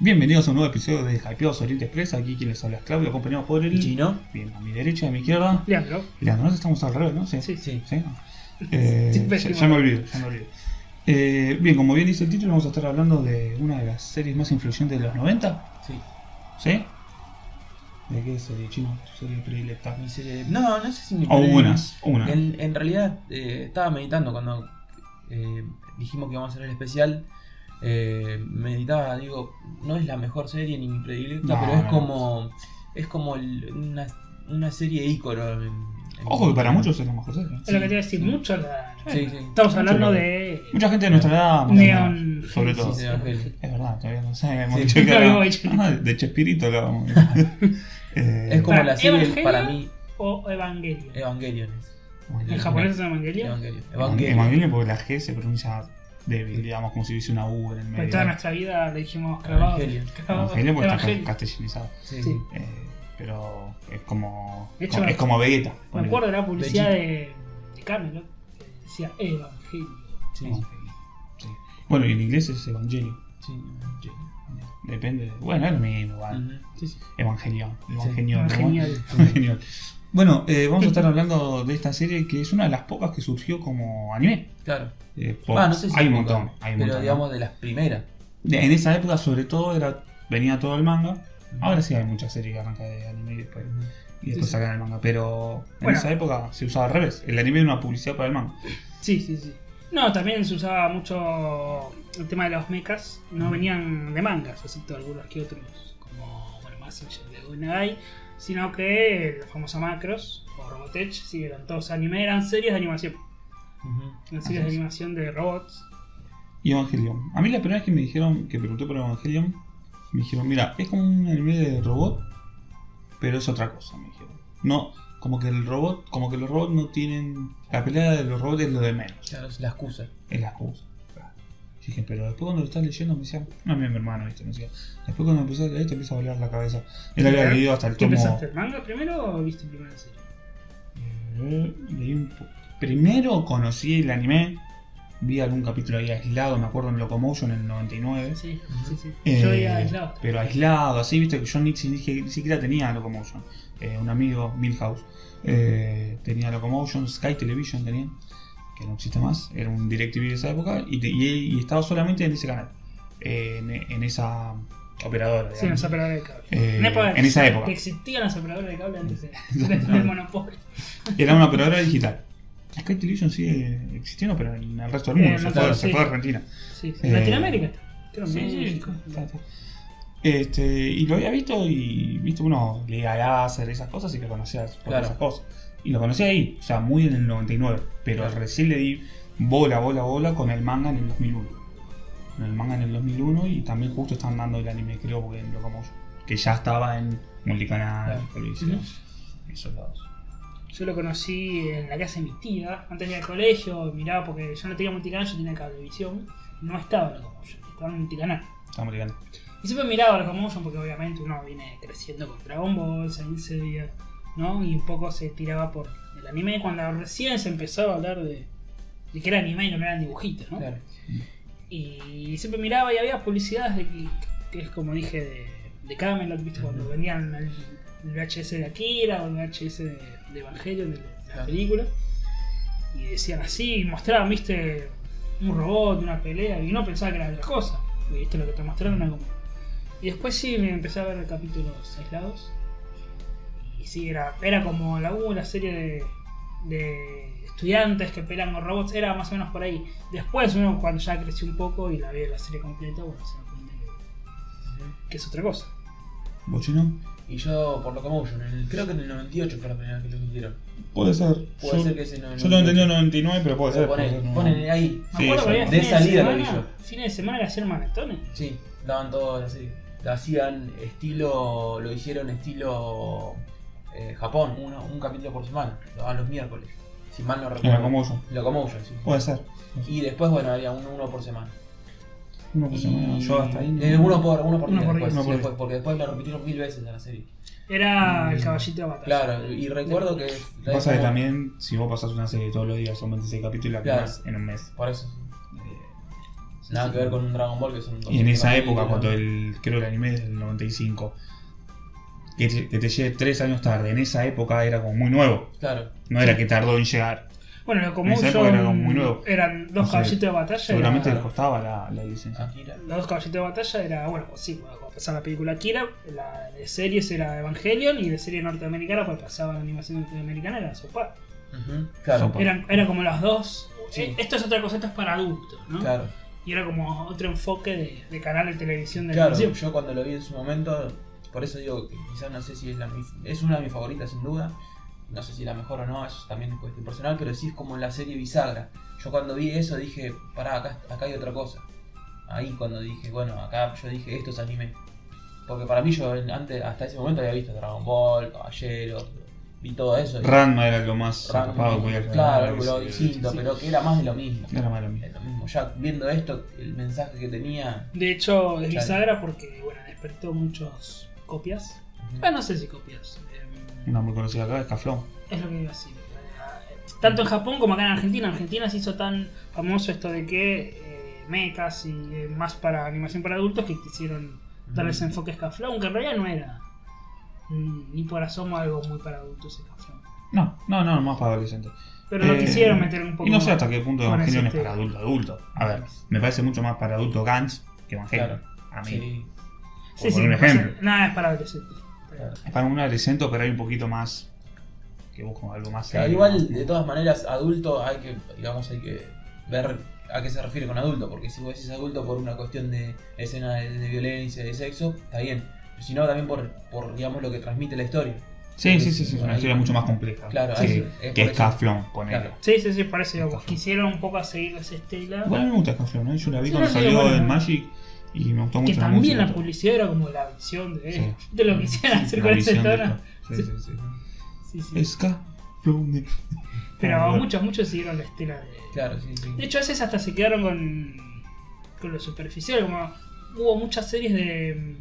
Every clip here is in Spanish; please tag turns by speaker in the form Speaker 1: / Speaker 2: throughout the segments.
Speaker 1: Bienvenidos a un nuevo episodio de Hypeados Oriente Express. Aquí quien les habla es Claudio, acompañado por el.
Speaker 2: Chino.
Speaker 1: Bien, a mi derecha y a mi izquierda.
Speaker 3: Leandro.
Speaker 1: Leandro, ¿no? estamos al revés, ¿no? Sí.
Speaker 3: Sí.
Speaker 2: Sí.
Speaker 1: ¿Sí? Eh,
Speaker 3: Sí,
Speaker 1: ya, ya me olvido, ya me olvido. Eh, bien, como bien dice el título, vamos a estar hablando de una de las series más influyentes de los 90.
Speaker 2: Sí.
Speaker 1: ¿Sí? ¿De qué serie chino? Serie predilecta.
Speaker 2: Mi serie- No, no sé si mi
Speaker 1: O unas, una.
Speaker 2: En, en realidad eh, estaba meditando cuando eh, dijimos que íbamos a hacer el especial. Eh, meditaba, digo, no es la mejor serie ni mi predilecta,
Speaker 1: No,
Speaker 2: pero es
Speaker 1: no,
Speaker 2: como es como el- una, una serie ícono. en- en-
Speaker 1: Ojo que para muchos es la mejor serie.
Speaker 3: Es lo que te iba a decir,
Speaker 2: Sí.
Speaker 3: mucho la.
Speaker 2: Sí, sí.
Speaker 3: Estamos hablando
Speaker 1: Mucho
Speaker 3: de.
Speaker 1: Mucha gente de nuestra edad,
Speaker 3: Neon.
Speaker 1: sobre todo.
Speaker 2: Sí, sí, Evangelio.
Speaker 1: Es verdad, todavía no sé. Hemos
Speaker 2: Sí.
Speaker 1: dicho que
Speaker 3: dicho.
Speaker 1: Ah, de Chespirito hablábamos. Eh,
Speaker 2: Es como
Speaker 3: Para,
Speaker 2: la serie
Speaker 3: ¿Evangelio?
Speaker 2: para mí
Speaker 3: O Evangelion.
Speaker 2: Evangelion. es.
Speaker 3: En japonés es Evangelion.
Speaker 2: Evangelion.
Speaker 1: Evangelion.
Speaker 2: Evangelion.
Speaker 1: porque la G se pronuncia débil, digamos, como si hubiese una U en el
Speaker 3: Pues
Speaker 1: medio.
Speaker 3: toda nuestra vida le dijimos clavado.
Speaker 2: Evangelion.
Speaker 3: clavado,
Speaker 1: Evangelion porque está castellanizado.
Speaker 2: Sí,
Speaker 3: Sí.
Speaker 1: Eh, pero es como.
Speaker 3: De hecho,
Speaker 1: es como Vegeta.
Speaker 3: Me acuerdo de la publicidad de, de Camelot que decía Evangelio.
Speaker 2: sí.
Speaker 1: Bueno, y en inglés es Evangelio.
Speaker 2: sí, Evangelion.
Speaker 1: Depende. de- Bueno, es lo mismo, igual.
Speaker 2: Ujú.
Speaker 3: Sí, sí.
Speaker 2: Sí.
Speaker 1: Evangelion. ¿no?
Speaker 3: Evangelion.
Speaker 1: Bueno, eh, vamos a estar hablando de esta serie que es una de las pocas que surgió como anime.
Speaker 2: Claro.
Speaker 1: Eh, por-
Speaker 2: Ah, no sé si
Speaker 1: hay un
Speaker 2: poco,
Speaker 1: montón. Hay un
Speaker 2: pero
Speaker 1: montón, ¿no?
Speaker 2: digamos de las primeras.
Speaker 1: De- En esa época, sobre todo, era venía todo el manga. Ahora sí hay muchas series que arrancan de anime y después, y después
Speaker 3: Sí, sí.
Speaker 1: sacan el manga. Pero en
Speaker 3: Bueno.
Speaker 1: esa época se usaba al revés. El anime era una publicidad para el manga.
Speaker 3: Sí, sí, sí. No, también se usaba mucho el tema de los mechas. No venían de mangas, excepto algunos que otros, como bueno, Messenger de Gonagai, sino que los famosos macros o Robotech, sí, eran todos anime, eran series de animación. Eran series de animación de robots.
Speaker 1: Y Evangelion. A mí la primera vez que me dijeron, que pregunté por Evangelion, me dijeron, mira, es como un anime de robot, pero es otra cosa, me dijeron. No, como que el robot, como que los robots no tienen. La pelea de los robots es lo de menos.
Speaker 2: Claro, es la excusa.
Speaker 1: Es la excusa. Dije, pero después cuando lo estás leyendo me decía, no, mi hermano, ¿viste? Me decía, después cuando empecé a leer te empieza a volar la cabeza. Él había leído hasta el
Speaker 3: ¿Qué
Speaker 1: tomo.
Speaker 3: empezaste? ¿El manga primero o viste primero la serie?
Speaker 1: Eh, leí un po- Primero conocí el anime, vi algún capítulo ahí aislado, me acuerdo en Locomotion en el 99.
Speaker 3: Sí, sí, sí.
Speaker 1: Eh,
Speaker 3: Yo iba aislado.
Speaker 1: Pero aislado, así, viste que yo ni, ni- ni siquiera tenía Locomotion. Eh, un amigo, Milhouse, eh, tenía Locomotion, Sky Television tenía, que no existe más, era un DirecTV de esa época, y, te- y- y estaba solamente en ese canal, en, en esa operadora.
Speaker 3: Sí, en esa operadora de cable.
Speaker 1: Eh,
Speaker 3: en, época
Speaker 1: en esa época.
Speaker 3: Que existían las operadoras de cable antes del monopolio.
Speaker 1: Era una operadora digital. Sky Television sigue existiendo, pero en el resto del mundo,
Speaker 3: Eh,
Speaker 1: se, fue,
Speaker 3: sí.
Speaker 1: fue a Argentina.
Speaker 3: Sí, sí.
Speaker 1: Eh,
Speaker 3: Latinoamérica. Creo
Speaker 1: Sí, sí,
Speaker 3: México.
Speaker 1: Este, y lo había visto y viste uno leía láser, esas cosas y lo conocía por
Speaker 2: Claro.
Speaker 1: esas cosas. Y lo conocía ahí, o sea, muy en el 99. Pero recién le di bola, bola, bola con el manga en el 2001. Con el manga en el 2001 y también justo están dando el anime, creo, porque lo como que ya estaba en multicanal,
Speaker 2: Claro.
Speaker 1: televisión, esos lados.
Speaker 3: Yo lo conocí en la casa de mi tía, antes de ir al colegio, miraba porque yo no tenía multicanal, yo tenía cablevisión, no estaba Locomotion, estaba en multicanal.
Speaker 1: Estaba multicanal.
Speaker 3: Y siempre miraba Locomotion porque obviamente uno viene creciendo con Dragon Ball, Saint Seiya, ¿no? Y un poco se tiraba por el anime cuando recién se empezó a hablar de, de que era anime y no eran dibujitos, ¿no?
Speaker 2: Claro.
Speaker 3: Y siempre miraba y había publicidades de que, es como dije de, de Camelot, ¿viste? Cuando vendían el, el VHS de Akira o el VHS de, de Evangelion, de, de la película. Y decían así, y mostraban, ¿viste? Un robot, una pelea, y uno pensaba que era otra cosa. Esto lo que te mostraron era como. Y después sí me empecé a ver capítulos aislados. Y sí, era, era como la, uh, la serie de, de estudiantes que pelean con robots, era más o menos por ahí. Después uno cuando ya creció un poco y la vi la serie completa, bueno, se da cuenta que, que es otra cosa.
Speaker 1: ¿Vos chino?
Speaker 2: Y yo por Locomotion, en el- creo que en el 98 fue la primera vez que lo emitieron.
Speaker 1: Puede ser.
Speaker 2: Puede
Speaker 1: yo,
Speaker 2: ser que ese no.
Speaker 1: yo lo entendí en 99, pero puede ser.
Speaker 2: Ponen,
Speaker 1: no.
Speaker 2: ahí.
Speaker 3: Me
Speaker 1: Sí,
Speaker 3: acuerdo que
Speaker 1: eso-
Speaker 3: había
Speaker 2: de salida lo
Speaker 3: de
Speaker 2: vi
Speaker 3: semana,
Speaker 2: yo.
Speaker 3: fines de semana que hacían maratones.
Speaker 2: Sí, daban todo así. Lo hacían estilo. Lo hicieron estilo. Eh, Japón, uno, un capítulo por semana. Lo daban los miércoles. Si mal no recuerdo.
Speaker 1: Locomotion.
Speaker 2: Locomotion, sí.
Speaker 1: Puede ser.
Speaker 2: Y después, bueno, había uno, uno por semana.
Speaker 1: Uno por semana.
Speaker 2: Y-
Speaker 1: Yo hasta ahí. no-
Speaker 2: eh, uno por, uno por
Speaker 3: Uno
Speaker 2: día
Speaker 3: por
Speaker 2: después,
Speaker 1: día. Uno por
Speaker 2: después,
Speaker 1: día.
Speaker 2: porque después lo repitieron mil veces en la serie.
Speaker 3: Era el caballito de batalla.
Speaker 2: Claro, y recuerdo que.
Speaker 1: Pasa que también, si vos pasás una serie todos los días, son 26 capítulos, la
Speaker 2: Claro.
Speaker 1: en un mes.
Speaker 2: Por eso. Nada que ver con un Dragon Ball que son
Speaker 1: Y en esa
Speaker 2: 200
Speaker 1: época, cuando el, creo el anime es del 95, que te, que te llegue tres años tarde, en esa época era como muy nuevo.
Speaker 2: Claro.
Speaker 1: No era que tardó en llegar.
Speaker 3: Bueno, lo
Speaker 1: En esa época era como muy
Speaker 3: común
Speaker 1: nuevo.
Speaker 3: eran dos
Speaker 1: No sé,
Speaker 3: caballitos de batalla.
Speaker 1: Seguramente les costaba la, la licencia.
Speaker 2: Akira.
Speaker 3: Los dos caballitos de batalla era, bueno, pues sí, cuando pasaba la película Akira, la de series era Evangelion y de serie norteamericana, pues pasaba la animación norteamericana, era Sopa.
Speaker 2: Ujú, Claro.
Speaker 1: Sopa.
Speaker 3: Eran, era como las dos.
Speaker 2: Sí.
Speaker 3: eh, Esto es otra cosa, esto es para adultos, ¿no?
Speaker 2: Claro.
Speaker 3: Y era como otro enfoque de, de canal de televisión de
Speaker 2: Claro,
Speaker 3: animación.
Speaker 2: yo cuando lo vi en su momento, por eso digo que quizás no sé si es la mi- es una de mis favoritas sin duda. No sé si la mejor o no, eso también es cuestión personal, pero sí es como la serie bisagra. Yo cuando vi eso dije, pará, acá, acá hay otra cosa. Ahí cuando dije, bueno, acá yo dije, esto es anime. Porque para mí yo antes, hasta ese momento había visto Dragon Ball, Caballeros, vi todo eso. y-
Speaker 1: Ranma era lo más
Speaker 2: Ranma,
Speaker 1: que
Speaker 2: claro, algo lo distinto, pero que era más de lo mismo.
Speaker 1: Era mismo.
Speaker 2: Es lo mismo. Ya viendo esto, el mensaje que tenía.
Speaker 3: De hecho, es bisagra porque, bueno, despertó muchas copias. Ah, no sé si copias. em,
Speaker 1: Una muy conocida acá es Caflón.
Speaker 3: Es lo que iba a decir. Eh, Tanto en Japón como acá en Argentina. En Argentina se hizo tan famoso esto de que eh, mechas y eh, más para animación para adultos que quisieron darles
Speaker 2: Ujú.
Speaker 3: enfoque a Scaflón, aunque en realidad no era mm, ni por asomo algo muy para adultos Scaflón.
Speaker 1: No, no, no, más para adolescentes.
Speaker 3: Pero lo
Speaker 1: Eh,
Speaker 3: quisieron meter un poco
Speaker 1: Y no sé hasta qué punto Evangelion es
Speaker 3: ese
Speaker 1: para adulto adulto. A ver, me parece mucho más para adulto Gantz que Evangelion.
Speaker 2: Claro.
Speaker 1: A mí.
Speaker 2: Sí,
Speaker 3: Sí,
Speaker 1: por
Speaker 3: sí,
Speaker 1: un ejemplo.
Speaker 3: Nada es para adolescentes.
Speaker 2: claro.
Speaker 1: Es para un adolescente, pero hay un poquito más. Que busco algo más.
Speaker 2: O sea,
Speaker 1: serio,
Speaker 2: igual,
Speaker 1: ¿no?
Speaker 2: de todas maneras, adulto hay que, digamos, hay que ver a qué se refiere con adulto, porque si vos decís adulto por una cuestión de escena de, de violencia, de sexo, está bien. Pero si no, también por, por, digamos, lo que transmite la historia.
Speaker 1: Sí, sí, sí, sí, es una
Speaker 2: Ahí-
Speaker 1: historia mucho más compleja.
Speaker 2: Claro,
Speaker 1: que,
Speaker 2: eso, es
Speaker 1: que
Speaker 2: por
Speaker 1: es
Speaker 2: eso.
Speaker 1: Caflón, ponele.
Speaker 2: Claro.
Speaker 3: Sí, sí, sí, parece.
Speaker 1: Scaflón.
Speaker 3: Quisieron un poco a seguir esa estela.
Speaker 1: Igual mí me gusta Caflón, ¿eh? Yo la vi
Speaker 3: Sí,
Speaker 1: cuando
Speaker 3: no, sí,
Speaker 1: salió
Speaker 3: bueno,
Speaker 1: en. Magic y me gustó mucho
Speaker 3: que
Speaker 1: la
Speaker 3: también
Speaker 1: música,
Speaker 3: la publicidad era como la visión de,
Speaker 1: Sí.
Speaker 3: de lo que quisieran hacer con ese tono.
Speaker 1: Sí, sí, sí.
Speaker 3: Sí, sí. Pero
Speaker 1: Ah,
Speaker 3: muchos, muchos siguieron la estela de.
Speaker 2: Claro, sí, sí.
Speaker 3: De hecho, a veces hasta se quedaron con, con lo superficial. Como hubo muchas series de,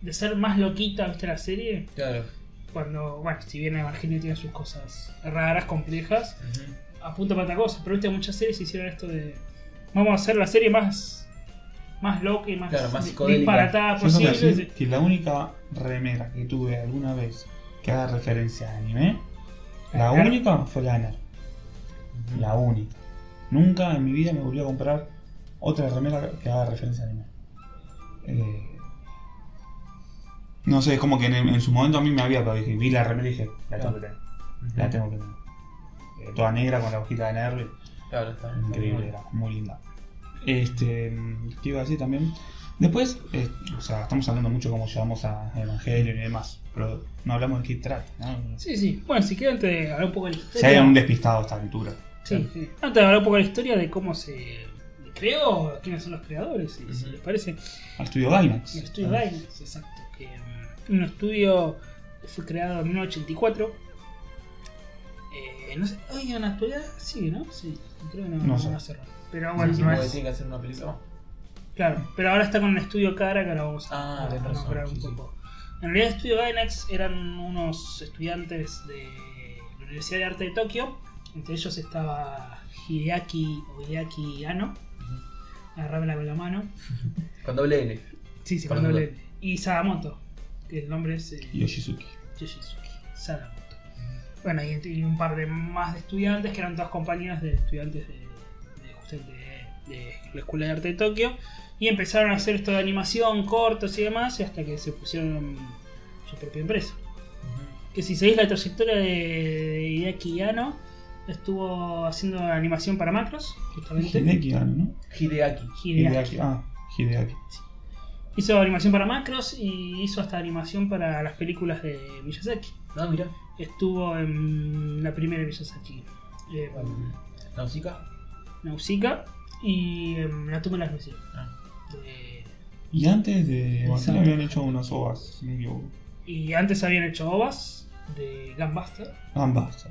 Speaker 3: de ser más loquita, ¿viste la serie?
Speaker 2: Claro.
Speaker 3: Cuando, bueno, si bien Evangelion tiene sus cosas raras, complejas,
Speaker 2: Ujú.
Speaker 3: apunta para otra cosa. Pero viste, muchas series hicieron esto de. Vamos a hacer la serie más. Más loca y más,
Speaker 2: Claro, más
Speaker 3: disparatada posible.
Speaker 1: decir que la única remera que tuve alguna vez que haga referencia a anime, la única fue la Ner.
Speaker 2: Ujú.
Speaker 1: La única. Nunca en mi vida me volví a comprar otra remera que haga referencia a anime. Eh, no sé, es como que en, en su momento a mí me había, pero dije, vi la remera y dije, la tengo que tener. La tengo que tener. Eh, toda negra con la hojita de Nerv.
Speaker 2: Claro, está. está
Speaker 1: Increíble,
Speaker 2: muy
Speaker 1: era muy linda. Este, ¿qué iba a decir también? Después, eh, o sea, estamos hablando mucho cómo llegamos a Evangelion y demás, pero no hablamos de Kid Track, ¿no?
Speaker 3: Sí, sí. Bueno, si quieren antes de hablar un poco de la historia.
Speaker 1: Si hay un despistado a esta altura.
Speaker 3: Sí, sí. Antes de hablar un poco de la historia de cómo se creó, quiénes son los creadores, y si les parece.
Speaker 1: Al estudio Gainax.
Speaker 3: El estudio Dynax, exacto. Que, mm, un estudio que fue creado en 1984. Eh, no sé, hoy en la actualidad sí, ¿no? Sí, creo que no,
Speaker 1: No
Speaker 3: no
Speaker 1: sé.
Speaker 3: cerrar. Pero bueno,
Speaker 2: sí,
Speaker 3: no es-
Speaker 2: tiene que hacer una película.
Speaker 3: Claro, pero ahora está con el estudio Cara, que ahora vamos
Speaker 2: Ah,
Speaker 3: a,
Speaker 2: tenés
Speaker 3: a
Speaker 2: razón,
Speaker 3: nombrar un
Speaker 2: sí, sí.
Speaker 3: poco. En realidad, el estudio Gainax eran unos estudiantes de la Universidad de Arte de Tokio. Entre ellos estaba Hideaki o Hideaki Ano. Agarrámela con la mano.
Speaker 2: Con doble L.
Speaker 3: Sí, sí,
Speaker 2: Por
Speaker 3: cuando
Speaker 2: las
Speaker 3: le. Y Sadamoto, que el nombre es eh,
Speaker 1: Yoshizuki.
Speaker 3: Yoshizuki Sadamoto. Bueno, y, y un par de más de estudiantes que eran todas compañías de estudiantes de, de- la Escuela de Arte de Tokio. Y empezaron a hacer esto de animación, cortos y demás, y hasta que se pusieron su propia empresa. Que si seguís la trayectoria de, de Hideaki Anno, estuvo haciendo animación para macros, justamente.
Speaker 1: Hideki Anno, ¿no?
Speaker 2: Hideaki.
Speaker 3: Hideaki.
Speaker 1: Ah, Hideaki.
Speaker 3: Hizo animación para macros y hizo hasta animación para las películas de Miyazaki.
Speaker 2: No, mira.
Speaker 3: Estuvo en la primera de Miyazaki, eh,
Speaker 2: Nausicaa.
Speaker 3: Nausicaa y en La tumba de las.
Speaker 2: Ah.
Speaker 3: De-
Speaker 1: Y antes de Evangelion
Speaker 3: Exacto.
Speaker 1: habían hecho unas ovas, si no me equivoco.
Speaker 3: Y antes habían hecho ovas de Gunbuster.
Speaker 1: Ambas.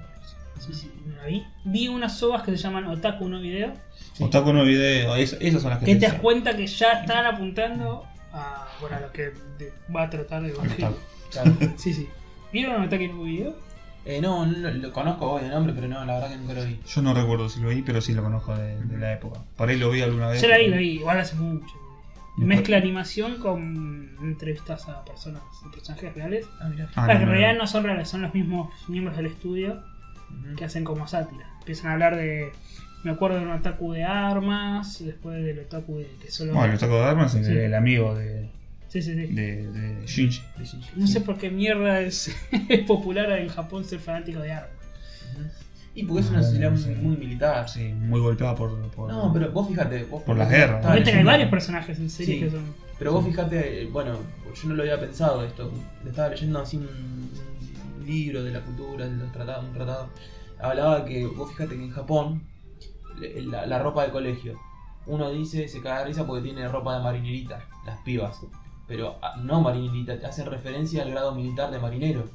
Speaker 3: Sí, sí, no la vi. Vi unas ovas que se llaman Otaku no Video.
Speaker 1: Otaku no video, es- esas son las que
Speaker 3: Que te das cuenta que ya están apuntando a, bueno, a lo que de- va a tratar de.
Speaker 2: Claro.
Speaker 3: Sí, sí. ¿Vieron Otaku no Video?
Speaker 2: Eh, no, no, lo conozco hoy de nombre, pero no, la verdad que nunca lo vi.
Speaker 1: Yo no recuerdo si lo vi, pero sí lo conozco de, de la época. Por ahí lo vi alguna vez.
Speaker 3: Yo la vi, la vi, igual hace mucho. Mezcla animación con entrevistas a personas, a personajes reales.
Speaker 2: Ah, mirá.
Speaker 1: Ah, no,
Speaker 3: en
Speaker 1: no,
Speaker 3: realidad
Speaker 1: no.
Speaker 3: no son reales, son los mismos miembros del estudio que hacen como sátira. Empiezan a hablar de. Me acuerdo de un otaku de armas, después del otaku de que solo.
Speaker 1: Bueno, el Taco de Armas es
Speaker 3: Sí.
Speaker 1: el amigo de,
Speaker 3: sí, sí, sí.
Speaker 1: de, de Shinji.
Speaker 2: De Shinji.
Speaker 3: No sé por qué mierda es, es popular en Japón ser fanático de armas.
Speaker 2: Ujú. Y porque es una
Speaker 1: No,
Speaker 2: sociedad muy, militar.
Speaker 1: Sí, muy golpeada por. por
Speaker 2: No, pero vos fíjate. Vos
Speaker 1: Por las guerras.
Speaker 2: estaba
Speaker 3: Viste que hay varios personajes en series
Speaker 2: Sí.
Speaker 3: que son.
Speaker 2: Pero vos fíjate, bueno, yo no lo había pensado esto. Estaba leyendo así un, un libro de la cultura, de los tratados, un tratado. Hablaba que vos fíjate que en Japón le- la, la ropa de colegio, uno dice, se caga de risa porque tiene ropa de marinerita, las pibas. Pero ah, no marinerita, hacen referencia al grado militar de marinero.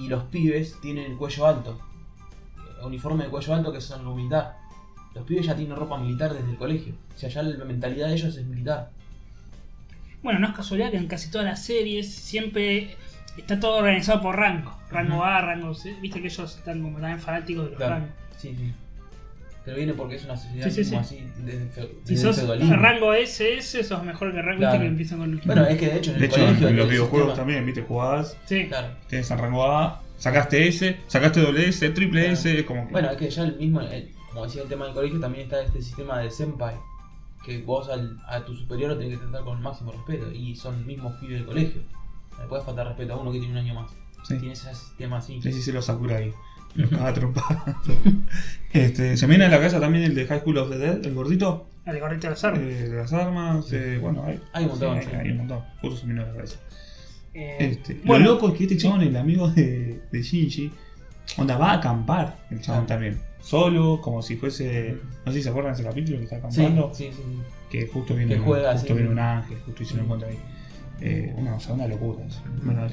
Speaker 2: Y los pibes tienen el cuello alto. Uniforme de cuello alto que son lo militar. Los pibes ya tienen ropa militar desde el colegio. O sea, ya la mentalidad de ellos es militar.
Speaker 3: Bueno, no es casualidad que en casi todas las series siempre está todo organizado por rango. Rango
Speaker 2: Ujú.
Speaker 3: A, rango C. Viste que ellos están como también fanáticos de los
Speaker 2: Claro.
Speaker 3: rangos.
Speaker 2: Sí, sí. Pero viene porque es una sociedad
Speaker 3: Sí, sí,
Speaker 2: como
Speaker 3: sí.
Speaker 2: así, desde, fe-
Speaker 3: Si
Speaker 2: desde
Speaker 3: sos
Speaker 2: el feudalismo.
Speaker 3: rango SS, sos mejor que rango
Speaker 2: Claro.
Speaker 3: viste que empiezan con el
Speaker 2: Bueno, es que de hecho en
Speaker 1: De
Speaker 2: el
Speaker 1: hecho,
Speaker 2: colegio.
Speaker 1: en los videojuegos
Speaker 2: sistema-
Speaker 1: también, viste, jugabas,
Speaker 3: Sí.
Speaker 2: Claro.
Speaker 1: tienes el rango A, sacaste S, sacaste doble S, triple
Speaker 2: Claro.
Speaker 1: S, es como que.
Speaker 2: Bueno, es que ya el mismo, el- como decía el tema del colegio, también está este sistema de senpai. Que vos al, a tu superior lo tenés que tratar con el máximo respeto. Y son mismos pibes del colegio. Le puede faltar respeto a uno que tiene un año más.
Speaker 1: sí.
Speaker 2: Tiene ese sistema así.
Speaker 1: Sí, sí, se lo Sakura ahí. Lo cagaba a trompadas. este, se me viene a la cabeza también el de High School of the Dead, el gordito,
Speaker 3: El gorrito de las armas.
Speaker 1: eh, de las armas. eh, bueno, hay,
Speaker 2: Hay un montón,
Speaker 1: sí, hay un montón. Justo se me vino a la cabeza.
Speaker 3: Eh,
Speaker 1: Este,
Speaker 3: bueno,
Speaker 1: lo loco es que este chabón, el amigo de, de Shinji, onda, va a acampar el chabón
Speaker 2: Ah.
Speaker 1: también. Solo, como si fuese. No sé si se acuerdan de ese capítulo que está acampando.
Speaker 2: sí, sí.
Speaker 1: Que justo viene,
Speaker 2: Que juega,
Speaker 1: justo
Speaker 2: sí.
Speaker 1: viene un ángel, justo y se lo encuentra ahí. Eh, una, o sea, una locura eso. Bueno,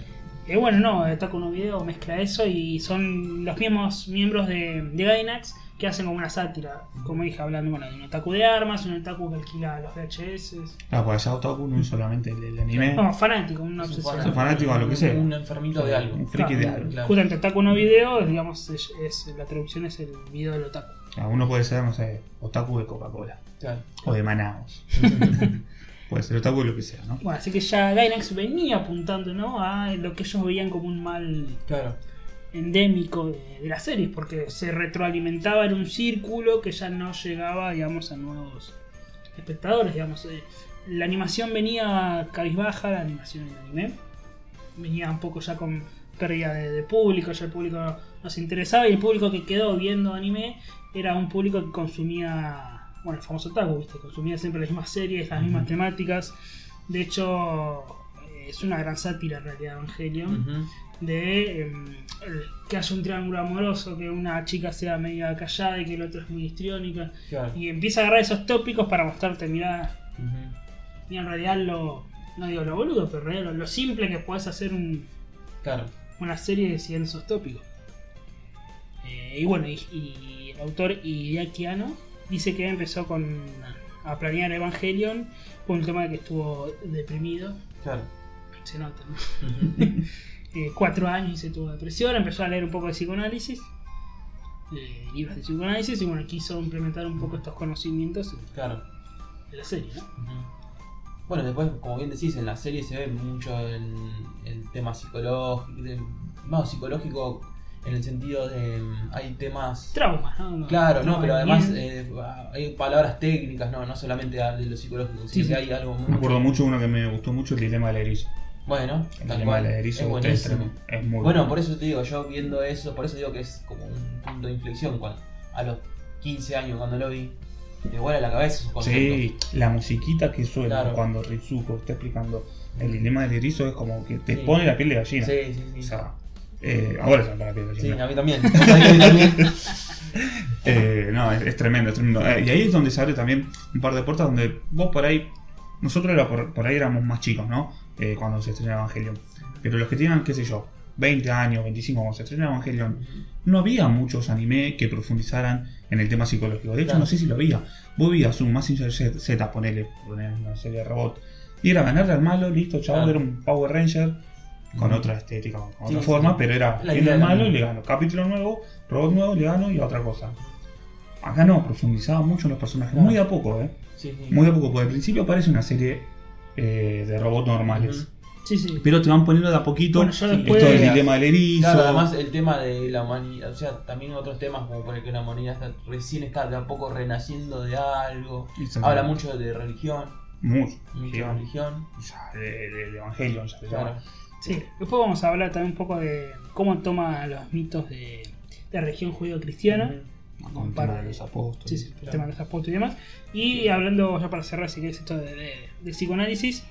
Speaker 3: eh, bueno, no, Taco no Video mezcla eso y son los mismos miembros de, de Gainax que hacen como una sátira, como dije, hablando bueno, de un otaku de armas, un otaku que alquila los VHS.
Speaker 1: ah, pues allá Otaku no es solamente el, el anime,
Speaker 3: No, fanático, un
Speaker 2: Es un fanático,
Speaker 1: a lo que sea.
Speaker 2: Un enfermito de algo.
Speaker 1: un friki de
Speaker 3: Claro.
Speaker 1: algo.
Speaker 2: Claro.
Speaker 3: Justamente Otaku no Video, digamos, es, es- la traducción es el video del otaku.
Speaker 1: Ah, uno puede ser, no sé, Otaku de Coca-Cola
Speaker 2: Claro.
Speaker 1: o de Manaus. puede ser Otaku lo que sea, ¿no?
Speaker 3: Bueno, así que ya Gainax venía apuntando ¿no? a lo que ellos veían como un mal
Speaker 2: claro.
Speaker 3: endémico de, de las series, porque se retroalimentaba en un círculo que ya no llegaba, digamos, a nuevos espectadores, digamos. eh, la animación venía cabizbaja, la animación en anime, venía un poco ya con pérdida de, de público, ya el público no, no se interesaba y el público que quedó viendo anime era un público que consumía, bueno, el famoso otaku, ¿viste? consumía siempre las mismas series, las mismas temáticas. De hecho, eh, es una gran sátira en realidad Evangelion de em, que haya un triángulo amoroso, que una chica sea media callada y que el otro es muy histriónica.
Speaker 2: Claro.
Speaker 3: Y empieza a agarrar esos tópicos para mostrarte, mirá,
Speaker 2: Ujú.
Speaker 3: mira en realidad lo, no digo lo boludo, pero en realidad lo, lo simple que puedes hacer un-
Speaker 2: Claro.
Speaker 3: una serie siguiendo esos tópicos. Eh, y bueno, y, y el autor Hideaki Anno dice que empezó con a planear Evangelion por el tema de que estuvo deprimido,
Speaker 2: Claro.
Speaker 3: se nota, ¿no? Eh, cuatro años y se tuvo depresión, empezó a leer un poco de psicoanálisis, eh, libros de psicoanálisis, y bueno, quiso implementar un poco estos conocimientos en,
Speaker 2: Claro.
Speaker 3: en la serie, ¿no?
Speaker 2: Bueno, después, como bien decís, en la serie se ve mucho el, el tema psicológico, más psicológico en el sentido de mm, hay temas
Speaker 3: Traumas, ¿no?
Speaker 2: Claro, no, pero
Speaker 3: de
Speaker 2: además eh, hay palabras técnicas, no, no solamente de lo psicológico,
Speaker 3: Sí,
Speaker 2: sino que
Speaker 3: sí.
Speaker 2: hay algo muy
Speaker 1: Me acuerdo mucho uno que me gustó mucho, el dilema del erizo.
Speaker 2: bueno,
Speaker 1: El
Speaker 2: tal
Speaker 1: dilema
Speaker 2: cual,
Speaker 1: del
Speaker 2: es
Speaker 1: erizo es,
Speaker 2: buenísimo.
Speaker 1: es muy
Speaker 2: Bueno, por eso te digo, yo viendo eso, por eso digo que es como un punto de inflexión cuando a los 15 años cuando lo vi, me vuela la cabeza esos.
Speaker 1: Sí, la musiquita que suena
Speaker 2: Claro.
Speaker 1: cuando Rizuko está explicando el dilema del erizo es como que te
Speaker 2: Sí.
Speaker 1: pone la piel de gallina.
Speaker 2: Sí, sí, sí.
Speaker 1: O sea, eh, ahora piel de
Speaker 2: Sí, a mí también.
Speaker 1: Eh, no, es, es tremendo, es tremendo. Eh, y ahí es donde se abre también un par de puertas donde vos por ahí, nosotros era por, por ahí éramos más chicos, ¿no? Eh, cuando se estrena Evangelion. Pero los que tenían, qué sé yo, 20 años, 25, cuando se estrena Evangelion, no había muchos anime que profundizaran en el tema psicológico. De hecho,
Speaker 2: Claro.
Speaker 1: no sé si lo había. Vos veías un Massinger Z, Z, ponele, ponele una serie de robot, y era ganarle al malo, listo, chavo,
Speaker 2: Claro.
Speaker 1: era un Power Ranger. Con otra estética, con
Speaker 2: Sí,
Speaker 1: otra
Speaker 2: sí.
Speaker 1: forma, pero era
Speaker 2: La
Speaker 1: el
Speaker 2: era
Speaker 1: malo y le gano. Capítulo nuevo, robot nuevo, le gano y a otra cosa. Acá no, profundizaba mucho en los personajes,
Speaker 2: Claro.
Speaker 1: muy a poco, ¿eh?
Speaker 2: Sí, sí.
Speaker 1: Muy a poco, porque al principio parece una serie eh, de robots normales.
Speaker 3: Sí, sí.
Speaker 1: Pero te van poniendo de a poquito
Speaker 3: Bueno, ya
Speaker 1: esto
Speaker 3: después-
Speaker 1: del dilema del erizo.
Speaker 2: Claro, además el tema de la humanidad, o sea, también otros temas como por el que la humanidad está, recién está de a poco renaciendo de algo. Habla mucho de religión,
Speaker 1: Mucho.
Speaker 2: mucho de religión.
Speaker 1: ya, de, de- ya se
Speaker 2: Claro.
Speaker 3: Sí, después vamos a hablar también un poco de cómo toma los mitos de, la religión judío-cristiana.
Speaker 1: Con el tema de
Speaker 3: de-
Speaker 1: los apóstoles.
Speaker 3: Sí, sí, el tema de los apóstoles y demás. Y hablando ya para cerrar, si querés, esto de, de- de psicoanálisis,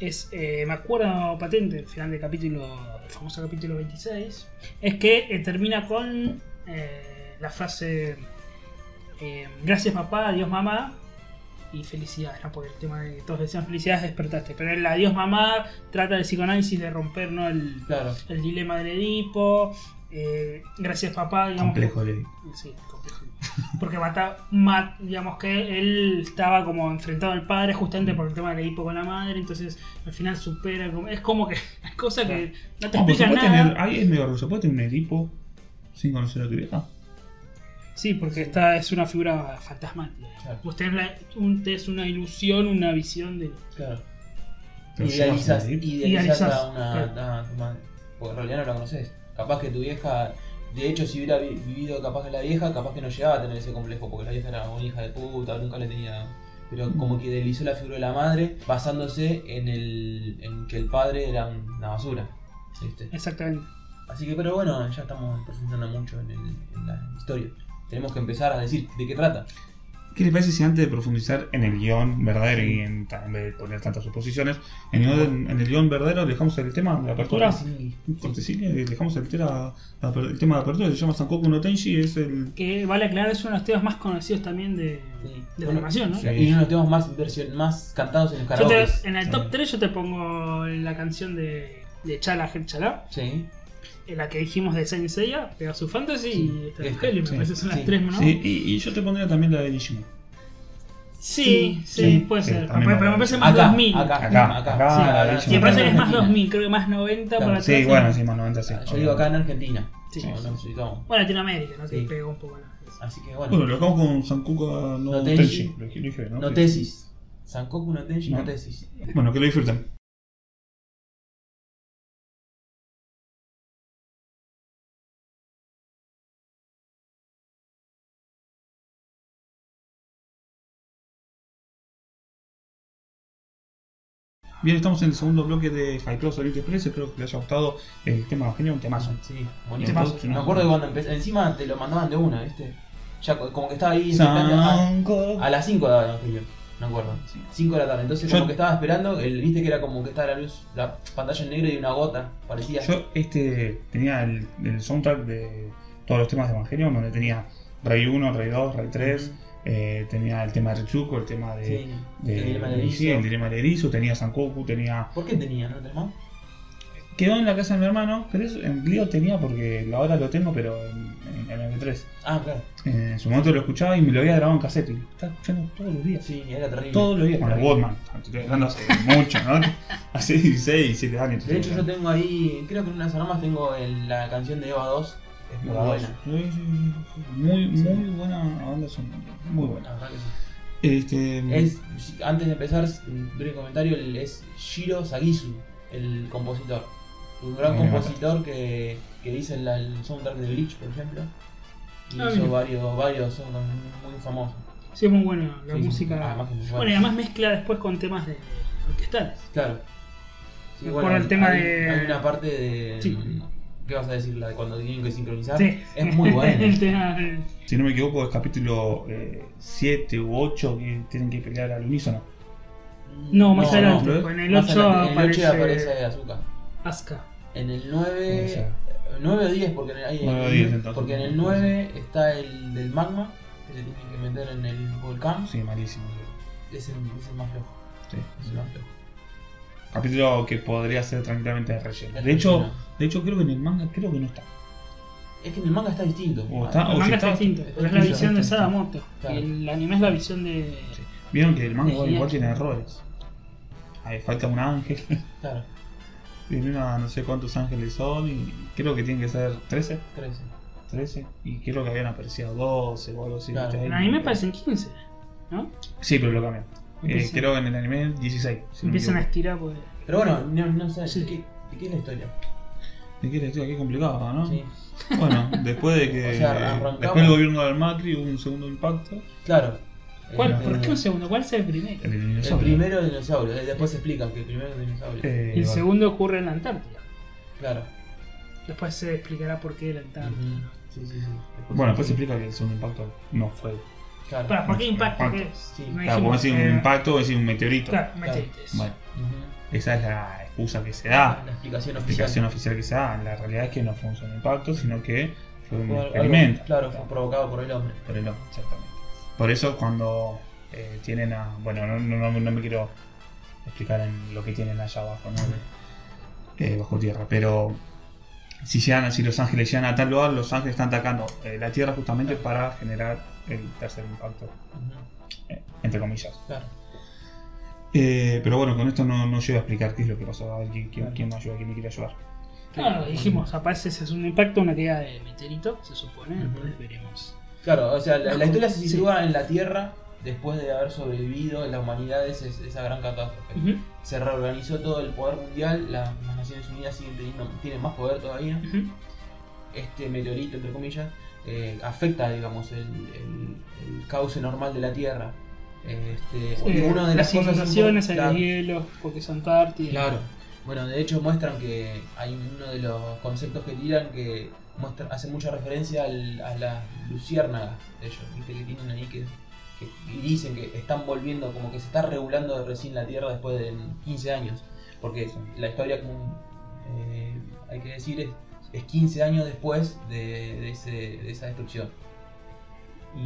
Speaker 3: es, eh, me acuerdo patente, el final del capítulo, el famoso capítulo 26, es que eh, termina con eh, la frase gracias papá, adiós mamá y felicidades, ¿no? porque el tema de que todos decían felicidades despertaste, pero el adiós mamá trata de psicoanálisis de romper ¿no? el,
Speaker 2: Claro.
Speaker 3: el dilema del Edipo, eh, gracias papá, digamos,
Speaker 1: Complejo le
Speaker 3: Sí, complejo. Porque mata, ma- digamos que él estaba como enfrentado al padre justamente por el tema del Edipo con la madre, entonces al final supera, como- es como que hay cosas que no te
Speaker 1: No,
Speaker 3: explican nada.
Speaker 1: tener, ahí es medio raro, ¿se puede tener un Edipo sin conocer a tu vieja?
Speaker 3: Sí, porque esta es una figura fantasmática.
Speaker 2: Claro.
Speaker 3: Vos tenés, la- un, tenés una ilusión, una visión de...
Speaker 2: Claro. Idealizas
Speaker 3: Idealizás,
Speaker 2: a una,
Speaker 3: claro.
Speaker 2: Porque en realidad no la conoces. Capaz que tu vieja, de hecho, si hubiera vi- vivido capaz que la vieja, capaz que no llegaba a tener ese complejo, porque la vieja era una hija de puta, nunca le tenía. Pero como que idealizó la figura de la madre basándose en el en que el padre era una basura. ¿viste?
Speaker 3: Exactamente.
Speaker 2: Así que, pero bueno, ya estamos profundizando mucho en, el- en la historia. Tenemos que empezar a decir de qué trata.
Speaker 1: ¿Qué le parece si antes de profundizar en el guion verdadero y en, en vez de poner tantas suposiciones, en el, en el guion verdadero dejamos el tema de apertura?
Speaker 2: Sí.
Speaker 1: Un cortesino y dejamos el, tera- el tema de apertura, se llama Sankoku no Tenshi, es el...
Speaker 3: Que vale aclarar, es uno de los temas más conocidos también de,
Speaker 2: Sí.
Speaker 3: de la animación, ¿no?
Speaker 1: sí.
Speaker 2: Y uno de los temas más, versión, más cantados en los
Speaker 3: Yo te-
Speaker 2: karaoke.
Speaker 3: en el
Speaker 1: Sí.
Speaker 3: top 3 yo te pongo la canción de, de Chala Head Chala.
Speaker 2: Sí.
Speaker 3: En la que dijimos de Saint Seiya, Pegasus Fantasy
Speaker 2: Sí,
Speaker 3: y esta de
Speaker 1: sí,
Speaker 3: me parece que son
Speaker 2: sí,
Speaker 3: las tres, ¿no?
Speaker 1: Sí, y, y yo te pondría también la de Digimon.
Speaker 3: Sí,
Speaker 2: Sí,
Speaker 3: puede
Speaker 1: sí,
Speaker 3: ser. pero, me
Speaker 1: a
Speaker 3: parece más
Speaker 2: Acá,
Speaker 3: 2000.
Speaker 2: acá,
Speaker 1: Acá,
Speaker 2: acá.
Speaker 1: acá,
Speaker 2: Sí,
Speaker 3: me parece que es más
Speaker 2: Argentina.
Speaker 3: 2000, creo que más 90
Speaker 2: Claro,
Speaker 3: para atrás.
Speaker 1: Sí, bueno, sí, más 90, sí.
Speaker 2: Yo digo acá en Argentina.
Speaker 3: Sí. Bueno, Latinoamérica, ¿no? Que pegó un poco la.
Speaker 2: Así que
Speaker 1: Bueno,
Speaker 2: bueno.
Speaker 1: lo dejamos con Sankoku no,
Speaker 2: No
Speaker 1: Tenshi.
Speaker 2: Tenshi.
Speaker 1: Lo dije, lo dije, ¿no?
Speaker 2: No tesis. Sankoku no tenshi, no
Speaker 1: No.
Speaker 2: tesis.
Speaker 1: Bueno, que lo disfruten. Bien, estamos en el segundo bloque de Hypeos Elite Express. Espero que les haya gustado el tema de Eugenio, un temazo.
Speaker 2: Sí, bonito.
Speaker 1: Temazo.
Speaker 2: Me acuerdo que cuando empecé. Encima te lo mandaban de una, ¿viste? Ya co- como que estaba ahí. A, a las 5 de la Evangelio. Me acuerdo.
Speaker 1: Sí.
Speaker 2: 5 de la tarde. Entonces,
Speaker 1: Yo-
Speaker 2: como que estaba esperando. El, Viste que era como que estaba la luz, la pantalla en negro y una gota. Parecía.
Speaker 1: Yo este tenía el, el soundtrack de todos los temas de Evangelion, donde tenía Rey 1, Rey 2, Rey 3, eh, tenía el tema de Ritsuko, el tema de,
Speaker 2: Sí,
Speaker 1: de-
Speaker 2: el dilema del
Speaker 1: de-
Speaker 2: erizo.
Speaker 1: sí, el dilema del erizo, tenía Sankoku, tenía...
Speaker 2: ¿Por qué tenía, no más?
Speaker 1: Quedó en la casa de mi hermano, pero eso en lío tenía porque ahora lo tengo, pero en, en MP3.
Speaker 2: Ah, claro.
Speaker 1: En su momento lo escuchaba y me lo había grabado en cassette. Y lo estaba escuchando todos los días.
Speaker 2: Sí, era terrible.
Speaker 1: Todos los días con
Speaker 2: Terrible.
Speaker 1: Walkman. Estoy hablando hace mucho, ¿no? Hace 16, 17 años.
Speaker 2: De hecho, yo tengo ahí, creo que en unas aromas tengo el- la canción de Eva 2. Es muy buena.
Speaker 1: Muy, muy buena banda sonora. Muy buena.
Speaker 2: La verdad que sí.
Speaker 1: Este,
Speaker 2: Es, antes de empezar, un breve comentario, es Shiro Sagisu, el compositor. Un gran compositor que, que hizo el, el soundtrack de Bleach, por ejemplo. Y
Speaker 3: Ah,
Speaker 2: hizo varios, varios soundtracks muy famosos.
Speaker 3: Sí, es muy buena la
Speaker 2: Sí,
Speaker 3: música.
Speaker 2: además muy buena.
Speaker 3: bueno, y además mezcla después con temas de orquestales.
Speaker 2: Claro. Sí,
Speaker 3: Por el tema
Speaker 2: hay,
Speaker 3: de-
Speaker 2: hay una parte de...
Speaker 3: Sí.
Speaker 2: ¿Qué vas a decir? La de cuando tienen que sincronizar.
Speaker 3: Sí.
Speaker 2: Es muy buena.
Speaker 1: si no me equivoco, es capítulo 7 u 8 que tienen que pelear al unísono.
Speaker 3: No, más adelante.
Speaker 1: no,
Speaker 3: en el
Speaker 2: Más
Speaker 3: 8
Speaker 2: adelante, en el 8
Speaker 3: aparece,
Speaker 2: aparece Azuka.
Speaker 3: Asuka.
Speaker 2: En el
Speaker 1: O
Speaker 2: 9.
Speaker 1: sea,
Speaker 2: 9 o 10, porque en el, hay-
Speaker 1: 9 o 10, entonces.
Speaker 2: porque en el 9 está el del magma, que se tiene que meter en el volcán.
Speaker 1: sí, malísimo.
Speaker 2: Es, el, es el más flojo.
Speaker 1: Sí.
Speaker 2: Es el más flojo.
Speaker 1: Capítulo que podría ser tranquilamente de relleno. De hecho, de hecho, creo que en el manga creo que no está.
Speaker 2: Es que en el manga está distinto.
Speaker 1: O está-
Speaker 3: El
Speaker 1: o
Speaker 3: manga
Speaker 1: si
Speaker 3: está
Speaker 1: está-
Speaker 3: distinto, porque es la visión de Sadamoto.
Speaker 2: Claro.
Speaker 3: El anime es la visión de.
Speaker 1: Vieron que el manga igual, tiene errores. Ahí falta un ángel.
Speaker 2: Claro.
Speaker 1: Ilumina no sé cuántos ángeles son y creo que tienen que ser 13.
Speaker 2: 13.
Speaker 1: 13. Y creo que habían aparecido 12 o algo así.
Speaker 2: Claro.
Speaker 3: En
Speaker 1: Ahí-
Speaker 3: anime parecen 15, ¿no?
Speaker 1: Sí, pero lo cambian. Eh, creo que en el anime 16. si no
Speaker 3: Empiezan a
Speaker 1: equivoco.
Speaker 3: estirar pues.
Speaker 2: Pero bueno, no, no sé,
Speaker 3: Sí.
Speaker 2: ¿de, qué, de qué es la historia?
Speaker 1: ¿De qué les digo? Qué complicado, ¿no?
Speaker 2: Sí.
Speaker 1: Bueno, después de que.
Speaker 2: O sea, arrancamos-
Speaker 1: después del gobierno del Macri hubo un segundo impacto.
Speaker 2: Claro.
Speaker 3: ¿Cuál?
Speaker 2: Este,
Speaker 3: ¿Por qué un segundo? ¿Cuál es el primero?
Speaker 1: El,
Speaker 2: El primero es dinosaurio, eh, después se explican que el primero es dinosaurio.
Speaker 1: Eh,
Speaker 3: Y el segundo ocurre en la Antártida.
Speaker 2: Claro.
Speaker 3: Después se explicará por qué la Antártida.
Speaker 2: Ujú. Sí, sí, sí.
Speaker 1: Bueno, después se explica que el segundo impacto no fue.
Speaker 2: Claro.
Speaker 3: Para, ¿por qué impacto?
Speaker 1: Impacto.
Speaker 3: ¿Qué es?
Speaker 2: Sí.
Speaker 3: No
Speaker 1: Claro, decir un
Speaker 3: eh,
Speaker 1: impacto o decir un meteorito.
Speaker 3: Claro.
Speaker 1: Bueno, esa es la excusa que se da.
Speaker 2: La explicación
Speaker 1: La
Speaker 2: oficial.
Speaker 1: explicación oficial que se da. La realidad es que no fue un impacto, sino que fue un
Speaker 2: algo-
Speaker 1: experimento.
Speaker 2: Claro, fue provocado por el hombre.
Speaker 1: Por el hombre, exactamente. Por eso cuando eh, tienen a... Bueno, no, no, no- no me quiero explicar en lo que tienen allá abajo, ¿no? Eh, bajo tierra, pero si, llegan, si los ángeles llegan a tal lugar, los ángeles están atacando eh, la tierra justamente para generar el tercer impacto, eh, entre comillas.
Speaker 2: Claro.
Speaker 1: Eh, pero bueno, con esto no, no llego a explicar qué es lo que pasó, a ver quién, quién, quién me ayuda, quién me quiere ayudar.
Speaker 3: Claro, dijimos, aparece ese es un impacto, una caída de meteorito, se supone,
Speaker 2: Ujú.
Speaker 3: después veremos.
Speaker 2: Claro, o sea, la, la historia se
Speaker 3: Sí.
Speaker 2: sitúa en la Tierra después de haber sobrevivido la humanidad esa, esa gran catástrofe. Se reorganizó todo el poder mundial, las, las Naciones Unidas siguen teniendo, tienen más poder todavía. Este meteorito, entre comillas, eh, afecta, digamos, el, el- el cauce normal de la Tierra. Este, y
Speaker 3: Eh,
Speaker 2: una de las, cosas claro,
Speaker 3: hielo, porque es Antártida.
Speaker 2: Claro. Bueno, de hecho muestran que hay uno de los conceptos que tiran que muestra, hace mucha referencia al- a las luciérnagas de ellos, ¿viste? que tienen ahí que, que- y dicen que están volviendo, como que se está regulando de recién la Tierra después de 15 años. Porque la historia, como eh, hay que decir, es, es 15 años después de, de ese- de esa destrucción.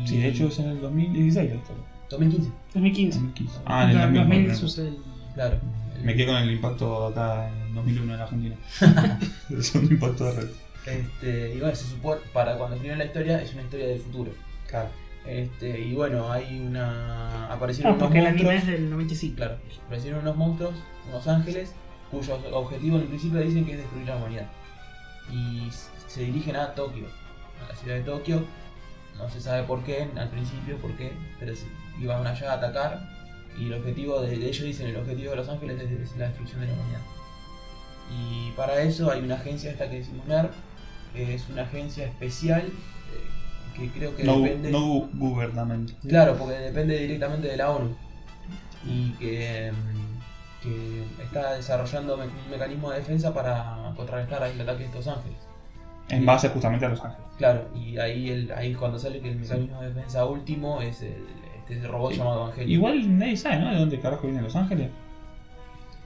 Speaker 2: Y
Speaker 1: Sí, de hecho es en el 2016 la historia.
Speaker 2: 2015,
Speaker 3: 2015.
Speaker 1: 2015. Ah, en el
Speaker 3: Claro,
Speaker 1: 2000.
Speaker 3: 2000
Speaker 1: ¿no?
Speaker 3: sucede el-
Speaker 2: claro.
Speaker 1: Me quedé con el impacto acá en 2001 en Argentina. es un impacto de red.
Speaker 2: Este, y bueno, se supone, para cuando escriben la historia, es una historia del futuro.
Speaker 1: Claro.
Speaker 2: Este, y bueno, hay una. Aparecieron
Speaker 3: Ah,
Speaker 2: unos
Speaker 3: porque el anime
Speaker 2: monstruos.
Speaker 3: es del 95.
Speaker 2: Claro, aparecieron unos monstruos, unos ángeles, cuyo objetivo en el principio dicen que es destruir la humanidad. Y se dirigen a Tokio, a la ciudad de Tokio. No se sabe por qué, al principio por qué, pero iban allá a atacar. Y el objetivo de, de ellos dicen: el objetivo de los ángeles es, es la destrucción de la humanidad. Y para eso hay una agencia esta que decimos NERV, que es una agencia especial eh, que creo que
Speaker 1: No,
Speaker 2: depende.
Speaker 1: no gubernamental.
Speaker 2: Claro, porque depende directamente de la ONU y que, mm, que está desarrollando me- un mecanismo de defensa para contrarrestar el ataque de estos ángeles.
Speaker 1: En base justamente a Los Ángeles.
Speaker 2: Claro, y ahí, el, ahí es cuando sale que el mecanismo de defensa último es el, este robot
Speaker 1: Sí.
Speaker 2: llamado Angelio.
Speaker 1: Igual nadie sabe, ¿no? De dónde carajo vienen Los Ángeles.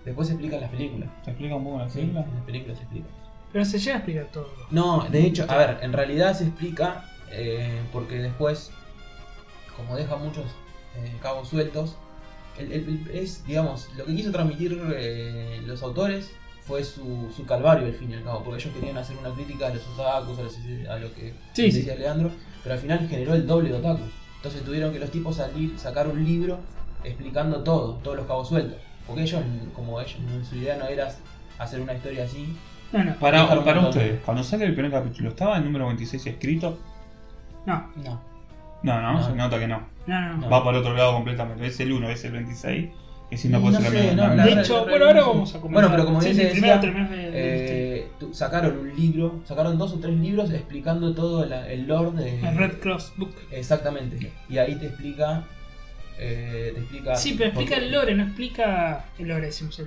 Speaker 2: Después se explica en las películas.
Speaker 1: ¿Se explica un poco en la
Speaker 2: Sí,
Speaker 1: película?
Speaker 2: en las películas se explica.
Speaker 3: Pero se llega a explicar todo.
Speaker 2: No, de hecho, a ver, en realidad se explica eh, porque después, como deja muchos eh, cabos sueltos, el- el- el- es, digamos, lo que quiso transmitir eh, los autores fue su, su calvario al fin y al cabo, porque ellos querían hacer una crítica a los otakus, a, los- a lo que
Speaker 3: Sí,
Speaker 2: decía Leandro, pero al final generó el doble de otakus. Entonces tuvieron que los tipos salir, sacar un libro explicando todo, todos los cabos sueltos. Porque ellos, como ellos, su idea no era hacer una historia así,
Speaker 3: No, no.
Speaker 1: Para, para ustedes, cuando sale el primer capítulo, ¿estaba el número 26 escrito?
Speaker 3: No,
Speaker 2: no.
Speaker 1: No, no,
Speaker 2: No.
Speaker 1: se nota que no.
Speaker 3: no, no.
Speaker 2: No.
Speaker 1: Va por otro lado completamente. Es el 1, es el 26. Y si no puede
Speaker 2: no
Speaker 1: ser
Speaker 2: sé,
Speaker 1: la
Speaker 2: no,
Speaker 3: de hecho, bueno, ahora vamos a comentar.
Speaker 2: Bueno, pero como
Speaker 3: sí,
Speaker 2: bien
Speaker 3: sí, primero
Speaker 2: Eh, sacaron un libro, sacaron dos o tres libros explicando todo la- el lore de.
Speaker 3: el Red Cross Book.
Speaker 2: Exactamente. Y ahí te explica. eh, te explica.
Speaker 3: Sí, pero explica el lore, no explica el lore, decimos, el,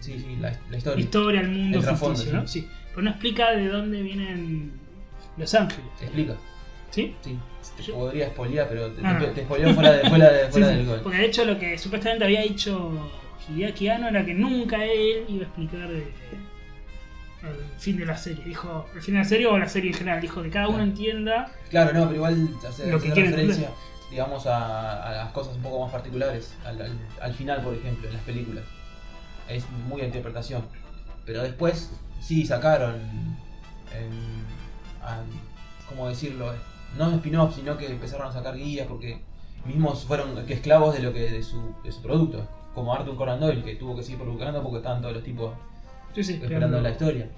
Speaker 2: Sí, sí, la, la
Speaker 3: la
Speaker 2: historia.
Speaker 3: historia, el mundo
Speaker 2: El trasfondo,
Speaker 3: ficticio, ¿no? Sí. Pero no explica de dónde vienen Los Ángeles.
Speaker 2: Te explica.
Speaker 3: ¿Sí?
Speaker 2: Sí. Te podría spoilear, pero te,
Speaker 3: Ah,
Speaker 2: te,
Speaker 3: no.
Speaker 2: te spoileó fuera, de, fuera, de, fuera
Speaker 3: sí.
Speaker 2: del gol.
Speaker 3: Porque de hecho lo que supuestamente había dicho Hideaki Anno era que nunca él iba a explicar eh, el fin de la serie. Dijo, el fin de la serie o la serie en general. Dijo que cada uno
Speaker 2: Claro.
Speaker 3: entienda.
Speaker 2: Claro, no, pero igual hace,
Speaker 3: Lo que
Speaker 2: hace referencia, digamos, a, a las cosas un poco más particulares. Al, al- al final, por ejemplo, en las películas. Es muy a interpretación. Pero después, sí, sacaron. em, a- ¿Cómo decirlo? No spin-off, sino que empezaron a sacar guías porque mismos fueron que esclavos de lo que de su, de su producto. Como Arthur Conan Doyle, que tuvo que seguir publicando porque estaban todos los tipos
Speaker 3: Sí, sí,
Speaker 2: esperando la historia.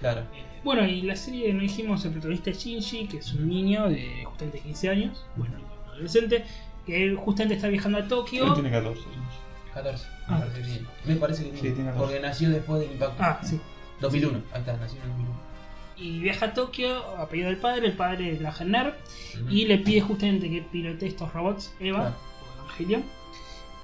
Speaker 2: Claro.
Speaker 3: Bueno, y la serie, nos dijimos, el protagonista es Shinji, que es un niño de justamente 15 años, bueno, un adolescente, que él justamente está viajando a
Speaker 1: Él
Speaker 3: Tokio.
Speaker 1: tiene 14 años.
Speaker 2: 14. Me
Speaker 3: Ah.
Speaker 2: parece bien. Me parece que
Speaker 1: Sí,
Speaker 2: tiene. porque nació después del impacto.
Speaker 3: Ah, sí.
Speaker 2: 2001. Ahí está, nació en 2001.
Speaker 3: Y viaja a Tokio a pedido del padre, el padre NERV,
Speaker 2: Ujú.
Speaker 3: y le pide justamente que pilotee estos robots, Eva
Speaker 2: Claro.
Speaker 3: o Evangelion,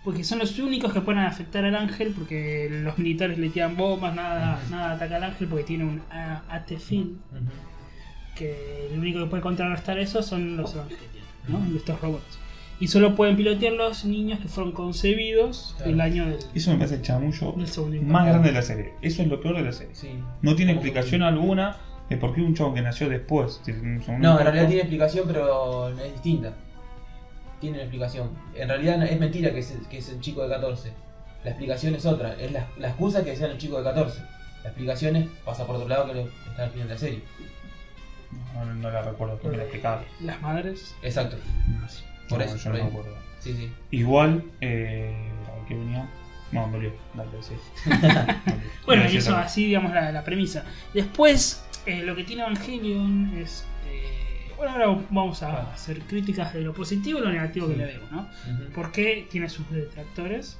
Speaker 3: porque son los únicos que pueden afectar al ángel, porque los militares le tiran bombas, nada, nada ataca al ángel, porque tiene un A- AT field,
Speaker 2: Ujú.
Speaker 3: que el único que puede contrarrestar eso son los Evangelion, ¿no? Estos robots. Y solo pueden pilotear los niños que fueron concebidos
Speaker 2: Claro.
Speaker 3: el año del,
Speaker 1: Eso me parece el chamullo más grande de la serie. Eso es lo peor de la serie.
Speaker 2: Sí.
Speaker 1: No tiene
Speaker 2: ¿Cómo
Speaker 1: explicación alguna de por qué un chavo que nació después. un
Speaker 2: No, en realidad tiene explicación, pero es distinta. Tiene una explicación. En realidad es mentira que es, el- que es el chico de 14. La explicación es otra. Es la, la excusa que sean el chico de 14. La explicación es, pasa por otro lado que lo- está al final de la serie.
Speaker 1: No, no, no la recuerdo, que me la explicaba.
Speaker 3: Las madres.
Speaker 2: Exacto. Por
Speaker 1: No,
Speaker 2: eso,
Speaker 1: yo
Speaker 2: por
Speaker 1: no me acuerdo.
Speaker 2: Sí, sí.
Speaker 1: Igual, eh, ¿a qué venía? No, me olvidé. Dale, sí.
Speaker 3: Bueno,
Speaker 1: No,
Speaker 3: y eso así, digamos, la, la premisa. Después, eh, lo que tiene Evangelion es. eh, bueno, ahora vamos a hacer críticas de lo positivo y lo negativo
Speaker 2: Sí.
Speaker 3: que le vemos, ¿no? Porque tiene sus detractores,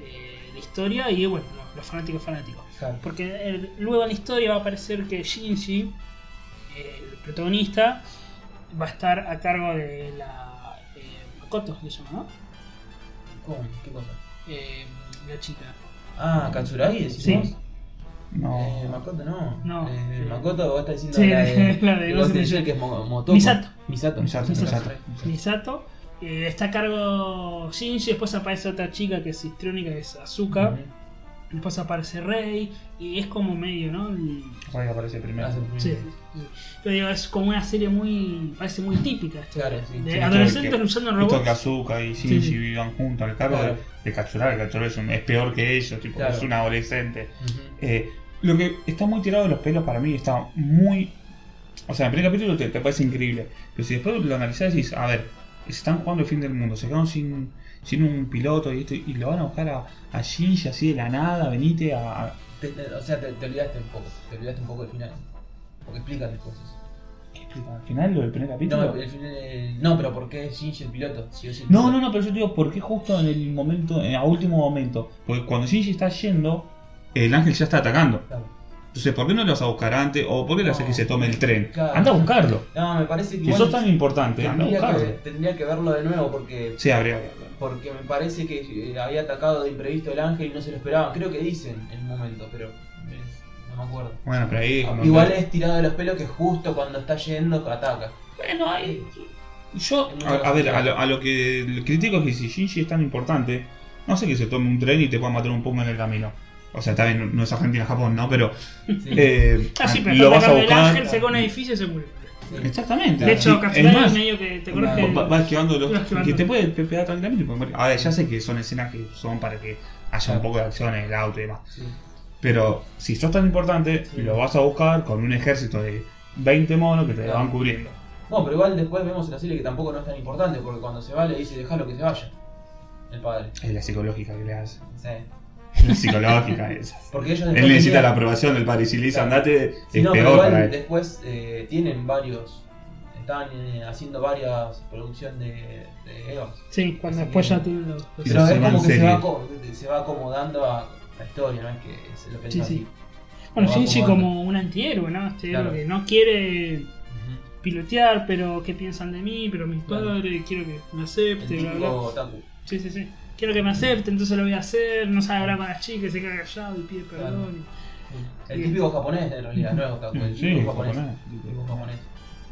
Speaker 3: eh, la historia y, bueno, los, los fanáticos fanáticos.
Speaker 2: Claro.
Speaker 3: Porque eh, luego en la historia va a aparecer que Shinji, el protagonista, va a estar a cargo de la. Makoto, le llama, ¿no?
Speaker 2: ¿Cómo? ¿Qué cosa?
Speaker 3: La chica.
Speaker 2: Ah, Katsuragi, decís
Speaker 3: Sí.
Speaker 1: No.
Speaker 2: Eh, Makoto no.
Speaker 3: No.
Speaker 2: Eh, Makoto, vos estás diciendo
Speaker 3: Sí,
Speaker 2: la de.
Speaker 3: la de
Speaker 2: que
Speaker 3: Ghost
Speaker 2: vos
Speaker 3: in the
Speaker 2: decís
Speaker 3: Shell.
Speaker 2: que es Mo- Motoko.
Speaker 3: Misato.
Speaker 2: Misato.
Speaker 1: Misato,
Speaker 3: Misato.
Speaker 1: Misato.
Speaker 3: Misato. Eh, está a cargo Shinji, después aparece otra chica que es histrónica, que es Azuka. Después aparece Rey. Y es como medio, ¿no? El-
Speaker 1: Rey aparece primero.
Speaker 3: Sí, sí. Pero digo, es como una serie muy. parece muy típica.
Speaker 2: Claro,
Speaker 3: de-
Speaker 2: sí.
Speaker 3: de
Speaker 1: Sí,
Speaker 3: adolescentes
Speaker 1: que-
Speaker 3: en
Speaker 1: Esto que
Speaker 3: robots.
Speaker 1: Azuka y Shinji
Speaker 3: Sí.
Speaker 1: vivan juntos al cargo
Speaker 2: Claro.
Speaker 1: de, de Katsura. Katsura es, un- es peor que ellos, tipo,
Speaker 2: Claro.
Speaker 1: es un adolescente. Eh, lo que está muy tirado de los pelos para mí está muy. O sea, en el primer capítulo te, te parece increíble. Pero si después lo analizás y dices, a ver, están jugando el fin del mundo, se quedaron sin, sin un piloto y, esto, y lo van a buscar a, a Shinji así de la nada, venite a. a-
Speaker 2: Te- te- o sea, te, te olvidaste un poco. Te olvidaste un poco del final. Porque explican después eso.
Speaker 1: ¿Qué explica? ¿Al final lo del primer capítulo?
Speaker 2: No, el final, el- no, pero ¿por qué es Shinji el piloto? Si el
Speaker 1: No,
Speaker 2: piloto.
Speaker 1: no, no, pero yo te digo, ¿por qué justo en el momento, en, a último momento? Porque cuando Shinji está yendo, el ángel ya está atacando.
Speaker 2: Claro.
Speaker 1: Entonces, ¿por qué no lo vas a buscar antes? ¿O por qué le haces
Speaker 2: No.
Speaker 1: que se tome el tren?
Speaker 2: Claro.
Speaker 1: Anda a buscarlo.
Speaker 2: No, me parece que
Speaker 1: Si sos tan importante, anda a
Speaker 2: tendría,
Speaker 1: buscarlo.
Speaker 2: que, tendría que verlo de nuevo porque
Speaker 1: Sí, habría.
Speaker 2: porque me parece que eh, había atacado de imprevisto el ángel y no se lo esperaban. Creo que dicen en un momento, pero no me acuerdo.
Speaker 1: Bueno, pero ahí. como
Speaker 2: Igual
Speaker 1: que-
Speaker 2: es tirado de los pelos que justo cuando está yendo ataca.
Speaker 1: Bueno, ahí. Yo, a, a ver, a lo, a lo que critico es que si Shinji es tan importante, no sé que se tome un tren y te pueda matar un poco en el camino. O sea, está bien, no es Argentina-Japón, ¿no? Pero.
Speaker 2: Sí.
Speaker 1: eh,
Speaker 3: Ah, sí, pero
Speaker 1: lo vas a
Speaker 3: atacando el
Speaker 1: buscar.
Speaker 3: ángel, se un edificio y se murió.
Speaker 2: Sí.
Speaker 1: Exactamente.
Speaker 3: De hecho,
Speaker 1: Sí, es más,
Speaker 3: medio que te
Speaker 2: No,
Speaker 3: que.
Speaker 1: va, va esquivando los que te puede pe- pegar tranquilamente. porque- A ver, ya sé que son escenas que son para que haya un poco de acción en el auto y demás.
Speaker 2: Sí.
Speaker 1: Pero si sos tan importante,
Speaker 2: Sí.
Speaker 1: lo vas a buscar con un ejército de 20 monos que te
Speaker 2: Claro.
Speaker 1: van cubriendo.
Speaker 2: Bueno, pero igual después vemos en la serie que tampoco no es tan importante porque cuando se va le dice déjalo que se vaya. El padre.
Speaker 1: Es la psicológica que le hace.
Speaker 2: Sí.
Speaker 1: Psicológica es.
Speaker 2: Porque ellos
Speaker 1: Él necesita
Speaker 2: tenían-
Speaker 1: la aprobación del padre y si le dice
Speaker 2: Claro.
Speaker 1: andate,
Speaker 2: Sí,
Speaker 1: es
Speaker 2: no,
Speaker 1: peor
Speaker 2: igual
Speaker 1: para él.
Speaker 2: después eh, tienen varios. Están eh, haciendo varias producciones de, de Evas.
Speaker 3: Sí, cuando
Speaker 2: Así
Speaker 3: después
Speaker 2: que-
Speaker 3: ya tienen los.
Speaker 2: Pero es como que se va, se va acomodando a la historia, no es que se lo
Speaker 3: Sí, sí.
Speaker 2: así.
Speaker 3: Bueno, Shinji como un antihéroe, ¿no? Este héroe
Speaker 2: Claro.
Speaker 3: que no quiere pilotear, pero ¿qué piensan de mí? Pero mis
Speaker 2: Claro.
Speaker 3: padres, quiero que me acepte, bla, bla. Sí, sí, sí. Quiero que me acepte, entonces lo voy a hacer. No sabe hablar con las chicas, se queda callado y pide
Speaker 2: Claro.
Speaker 3: perdón.
Speaker 2: El típico japonés en realidad, no es otaku, el
Speaker 1: Sí,
Speaker 2: típico japonés.
Speaker 1: japonés.
Speaker 2: El típico japonés.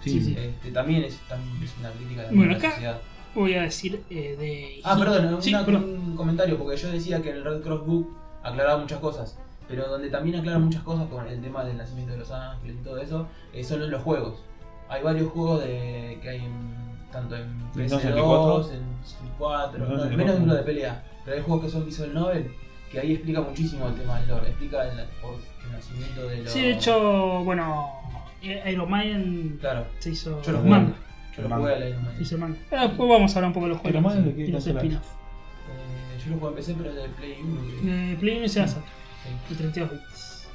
Speaker 3: Sí, sí.
Speaker 2: Este, también, es, también es una crítica de
Speaker 3: Bueno,
Speaker 2: la
Speaker 3: acá-
Speaker 2: sociedad.
Speaker 3: Voy a decir eh, de.
Speaker 2: Ah, perdón,
Speaker 3: Sí,
Speaker 2: una-
Speaker 3: perdón.
Speaker 2: un comentario, porque yo decía que en el Red Cross Book aclaraba muchas cosas, pero donde también aclara muchas cosas con el tema del nacimiento de los ángeles y todo eso, eh, son los juegos. Hay varios juegos de, que hay en, tanto en
Speaker 1: Nintendo
Speaker 2: PS2,
Speaker 1: 64.
Speaker 2: en 64,
Speaker 1: Nintendo
Speaker 2: no,
Speaker 1: 64.
Speaker 2: menos uno de pelea, pero hay juegos que son visual novel, que ahí explica muchísimo el tema del lore, explica el, el nacimiento de los...
Speaker 3: Sí, de hecho, bueno, Iron Man
Speaker 2: Claro,
Speaker 3: se hizo
Speaker 2: Yo lo
Speaker 3: manga.
Speaker 2: yo lo jugué a la Iron Man.
Speaker 3: Se hizo manga. Pero después vamos a hablar un poco de los
Speaker 1: Iron
Speaker 3: juegos
Speaker 1: Man, ¿de qué
Speaker 3: y los
Speaker 1: es?
Speaker 3: spin-off.
Speaker 2: Eh, yo lo jugué en PC, pero de Play 1. creo.
Speaker 3: De Play 1 y Sega Saturn. y 32 bits.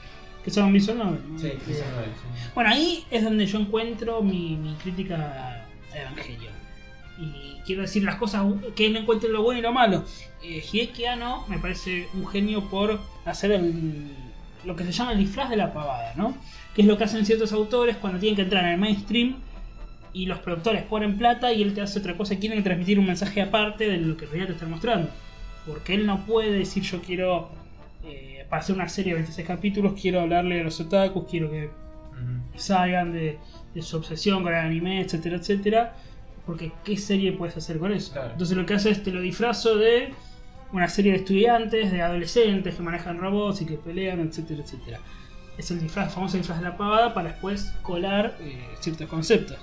Speaker 3: Que son visual novel. ¿no?
Speaker 2: Sí, Visual Novel, sí.
Speaker 3: Bueno, ahí es donde yo encuentro mi, mi crítica a Evangelion. Y quiero decir las cosas que no encuentro lo bueno y lo malo. Eh, Hideki Anno me parece un genio por hacer el- lo que se llama el disfraz de la pavada, ¿no? Que es lo que hacen ciertos autores cuando tienen que entrar en el mainstream y los productores ponen plata y él te hace otra cosa y quieren transmitir un mensaje aparte de lo que en realidad te están mostrando. Porque él no puede decir yo quiero, eh, para hacer una serie de 26 capítulos, quiero hablarle a los otakus, quiero que salgan de su obsesión con el anime, etcétera, etcétera. Porque ¿qué serie puedes hacer con eso?
Speaker 2: Claro.
Speaker 3: Entonces lo que hace es te lo disfrazo de una serie de estudiantes, de adolescentes que manejan robots y que pelean, etcétera, etcétera. Es el disfraz, famoso disfraz de la pavada para después colar eh, ciertos conceptos.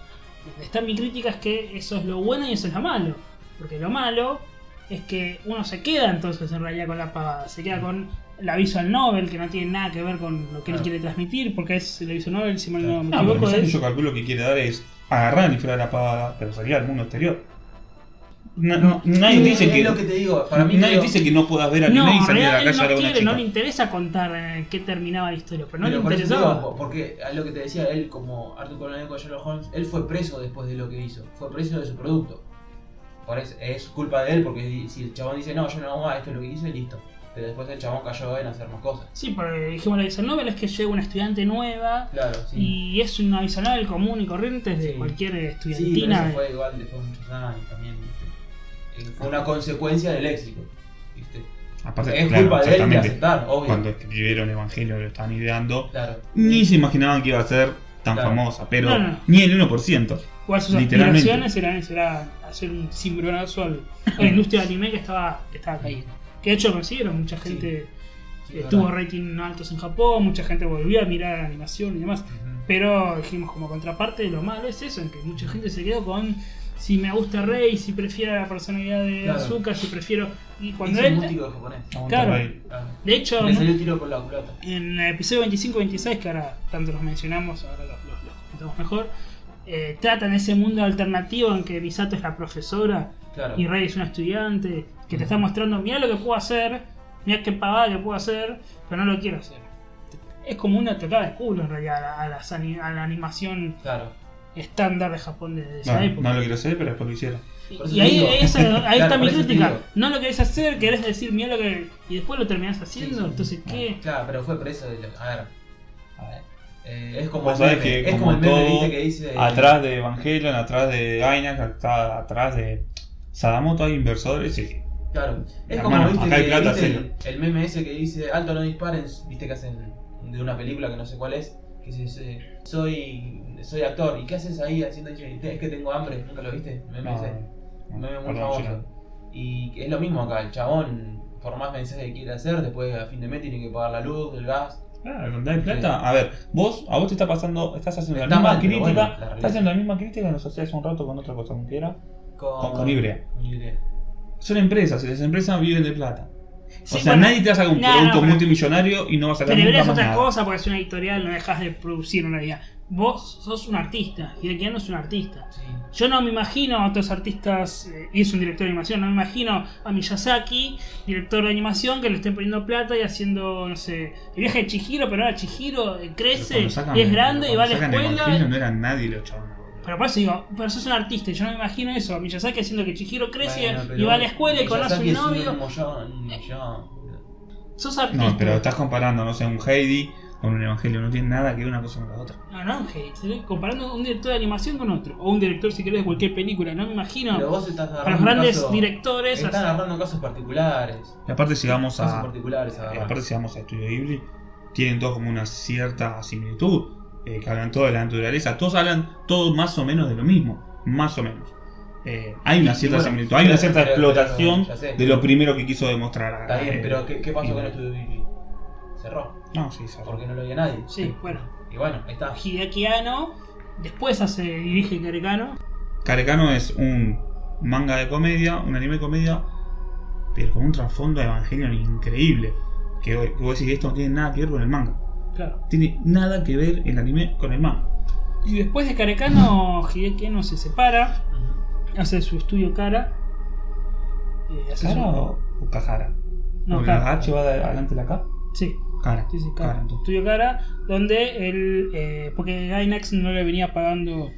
Speaker 3: Donde está mi crítica es que eso es lo bueno y eso es lo malo. Porque lo malo es que uno se queda entonces en realidad con la pavada. Se queda con la visual novel que no tiene nada que ver con lo que él quiere transmitir. Porque es la visual novel, si mal no me
Speaker 1: No, pero el
Speaker 3: equivoco,
Speaker 1: mensaje
Speaker 3: es...
Speaker 1: yo calculo que quiere dar es agarrar disfraz de la pavada, pero salir al mundo exterior. Na-
Speaker 2: No,
Speaker 1: nadie dice que
Speaker 2: lo que te digo, para mí
Speaker 1: nadie
Speaker 2: creo-
Speaker 1: dice que no puedas ver anime
Speaker 3: No,
Speaker 1: y
Speaker 3: en
Speaker 1: salir a la calle a
Speaker 3: no
Speaker 1: ver una
Speaker 3: no le interesa contar eh, qué terminaba la historia, pero no
Speaker 2: Pero
Speaker 3: le
Speaker 2: por
Speaker 3: interesaba.
Speaker 2: digo, porque a lo que te decía él, como Arthur Conan Doyle con Sherlock Holmes, él fue preso después de lo que hizo, fue preso de su producto. Por eso, es culpa de él, porque si el chabón dice, no, yo no hago más, esto es lo que hice, listo. Pero después el chabón cayó en hacer más cosas.
Speaker 3: Sí, porque dijimos la visual novel es que llega una estudiante nueva
Speaker 2: Claro, sí.
Speaker 3: y es una visual novel común y corriente de
Speaker 2: Sí.
Speaker 3: cualquier
Speaker 2: Sí, pero
Speaker 3: estudiantina.
Speaker 2: eso fue igual después de muchos años también, ¿viste? Eh, Fue una consecuencia del éxito, ¿viste?
Speaker 1: Aparte,
Speaker 2: Es
Speaker 1: claro,
Speaker 2: culpa de él de aceptar, obvio.
Speaker 1: Cuando escribieron Evangelio lo estaban ideando,
Speaker 2: Claro.
Speaker 1: ni se imaginaban que iba a ser tan
Speaker 2: Claro.
Speaker 1: famosa, pero
Speaker 3: No, no.
Speaker 1: ni el 1%.
Speaker 3: Igual sus
Speaker 1: Literalmente.
Speaker 3: aspiraciones eran, era hacer un cimbronazo a la industria de anime que estaba, que estaba cayendo. Que de hecho consiguieron, mucha gente
Speaker 2: Sí,
Speaker 3: eh,
Speaker 2: es
Speaker 3: tuvo rating altos en Japón, mucha gente volvió a mirar la animación y demás.
Speaker 2: Ujú.
Speaker 3: Pero dijimos como contraparte lo malo es eso, en que mucha gente se quedó con si me gusta Rey, si prefiero la personalidad de
Speaker 2: Claro.
Speaker 3: Azúcar, si prefiero... Y cuando
Speaker 2: un
Speaker 3: él...
Speaker 2: músico de japonés.
Speaker 1: Aguanta
Speaker 3: Claro. De hecho, ¿no?
Speaker 2: salió tiro por la culata.
Speaker 3: en el episodio 25-26, que ahora tanto los mencionamos, ahora los, los- los comentamos mejor, eh, tratan ese mundo alternativo en que Misato es la profesora
Speaker 2: Claro.
Speaker 3: y Rey es una estudiante, que te está mostrando, mira lo que puedo hacer, mira qué pavada que puedo hacer, pero no lo quiero hacer. Es como una tocada de culo en realidad a la, a las ani- a la animación
Speaker 2: Claro.
Speaker 3: estándar de Japón de, de esa
Speaker 1: No,
Speaker 3: época.
Speaker 1: no lo quiero hacer, pero después lo hicieron.
Speaker 3: Y ahí,
Speaker 2: digo.
Speaker 3: esa- ahí
Speaker 2: Claro,
Speaker 3: está mi crítica. No lo querés hacer, querés decir, mira lo que. y después lo terminás haciendo.
Speaker 2: Sí, sí.
Speaker 3: Entonces, ¿qué?
Speaker 2: Claro, pero fue preso de lo- A ver. A ver. Eh, es como el meme,
Speaker 1: que
Speaker 2: es
Speaker 1: como
Speaker 2: como el meme
Speaker 1: todo,
Speaker 2: que dice.
Speaker 1: Atrás de Evangelion, atrás de atrás, atrás de Sadamoto hay inversores y
Speaker 2: Claro. Es
Speaker 1: Hermano,
Speaker 2: como viste,
Speaker 1: acá hay
Speaker 2: que-
Speaker 1: plata,
Speaker 2: viste
Speaker 1: serio.
Speaker 2: el, el meme ese que dice alto no disparen, viste que hacen de una película que no sé cuál es, que dice soy soy actor, ¿y qué haces ahí haciendo eso? Es que tengo hambre, ¿nunca lo viste? Meme
Speaker 1: No,
Speaker 2: ese.
Speaker 1: no,
Speaker 2: meme muy famoso.
Speaker 1: no.
Speaker 2: Y es lo mismo acá, el chabón, por más mensaje que quiere hacer, después a fin de mes tiene que pagar la luz, el gas.
Speaker 1: Claro, con dar plata. A ver, vos, a vos te está pasando, estás haciendo la misma
Speaker 2: mal,
Speaker 1: crítica,
Speaker 2: bueno, la
Speaker 1: estás haciendo la misma crítica que nos hacías un rato con otra cosa, ¿con qué era?
Speaker 2: Con,
Speaker 1: Con- con Ibrea. Son empresas, y las empresas viven de plata.
Speaker 3: Sí,
Speaker 1: o sea,
Speaker 3: bueno,
Speaker 1: nadie te va a sacar un
Speaker 3: no, no,
Speaker 1: producto
Speaker 3: pero-
Speaker 1: multimillonario y no va a sacar
Speaker 3: Pero
Speaker 1: nunca
Speaker 3: es otra
Speaker 1: nada.
Speaker 3: cosa porque es una editorial, no dejas de producir en realidad. Vos sos un artista, Hideki Anno es un artista.
Speaker 2: Sí.
Speaker 3: Yo no me imagino a otros artistas, eh, y es un director de animación, no me imagino a Miyazaki, director de animación, que le estén poniendo plata y haciendo, no sé, el viaje de Chihiro, pero ahora Chihiro eh, crece
Speaker 1: sacan-
Speaker 3: y es grande y va a la escuela.
Speaker 1: No eran nadie los chavales.
Speaker 3: Pero por eso digo, pero sos un artista y yo no me imagino eso, a Miyazaki haciendo que Chihiro crece
Speaker 2: Bueno, pero
Speaker 3: y va a la escuela y conoce a
Speaker 2: es
Speaker 3: novio.
Speaker 2: Un millón, un millón.
Speaker 3: Sos artista.
Speaker 1: No, pero estás comparando, no sé, un Heidi con un Evangelio, no tiene nada que ver una cosa con la otra.
Speaker 3: No, no, hate. Estoy comparando un director de animación con otro. O un director, si querés, de cualquier película. No me imagino.
Speaker 2: Pero vos estás
Speaker 3: Para
Speaker 2: agarrando
Speaker 3: los grandes
Speaker 2: casos-
Speaker 3: directores.
Speaker 2: Están
Speaker 3: hasta-
Speaker 2: agarrando casos particulares.
Speaker 1: Y aparte si vamos
Speaker 2: Casos
Speaker 1: a...
Speaker 2: particulares
Speaker 1: y
Speaker 2: agarran.
Speaker 1: aparte si vamos a Estudio Ghibli, tienen todos como una cierta similitud. Eh, que hablan todo de la naturaleza. Todos hablan todo más o menos de lo mismo. Más o menos. Eh, hay una
Speaker 2: Y
Speaker 1: cierta
Speaker 2: bueno,
Speaker 1: similitud, hay una cierta
Speaker 2: pero-
Speaker 1: explotación
Speaker 2: pero-
Speaker 1: de lo primero que quiso demostrar.
Speaker 2: Está bien,
Speaker 1: eh,
Speaker 2: pero ¿qué, qué pasó con Estudio Ghibli? Cerró.
Speaker 1: No, sí, sí.
Speaker 2: Porque no lo veía nadie.
Speaker 3: Sí, bueno.
Speaker 2: Y bueno, ahí está.
Speaker 3: Hideaki. Después hace, dirige Karekano.
Speaker 1: Karekano es un manga de comedia, un anime de comedia, pero con un trasfondo de Evangelion increíble. Que, que vos decís, esto no tiene nada que ver con el manga.
Speaker 3: Claro.
Speaker 1: Tiene nada que ver el anime con el manga.
Speaker 3: Y después de Karekano, Hideaki Anno se separa. Hace su estudio Kara. Eh, hace
Speaker 1: ¿Cara
Speaker 3: su-
Speaker 1: o, o Kajara?
Speaker 3: No,
Speaker 1: ¿Con la. H va de- adelante de la K?
Speaker 3: Sí,
Speaker 1: Cara.
Speaker 3: Sí, sí, Cara. Estudio Cara, donde él. eh, porque Gainax no le venía pagando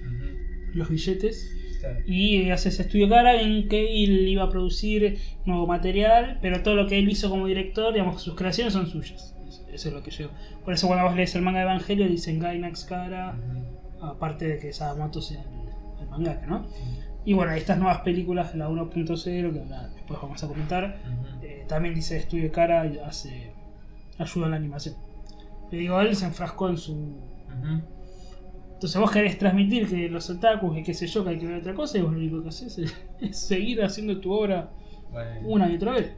Speaker 3: los billetes.
Speaker 2: Claro.
Speaker 3: Y hace ese estudio cara en que él iba a producir nuevo material, pero todo lo que él hizo como director, digamos, sus creaciones son suyas. Eso es lo que yo. Por eso cuando vos lees el manga de Evangelio dicen Gainax Cara, aparte de que Sadamoto sea el, el mangaka, ¿no? Y bueno, estas nuevas películas, la 1.0, que ahora después vamos a comentar, eh, también dice estudio cara y hace ayuda en la animación. Le digo, él se enfrascó en su entonces vos querés transmitir que los otakus y qué sé yo, que hay que ver otra cosa, y vos lo único que haces es, es seguir haciendo tu obra
Speaker 2: Bueno.
Speaker 3: una y otra vez.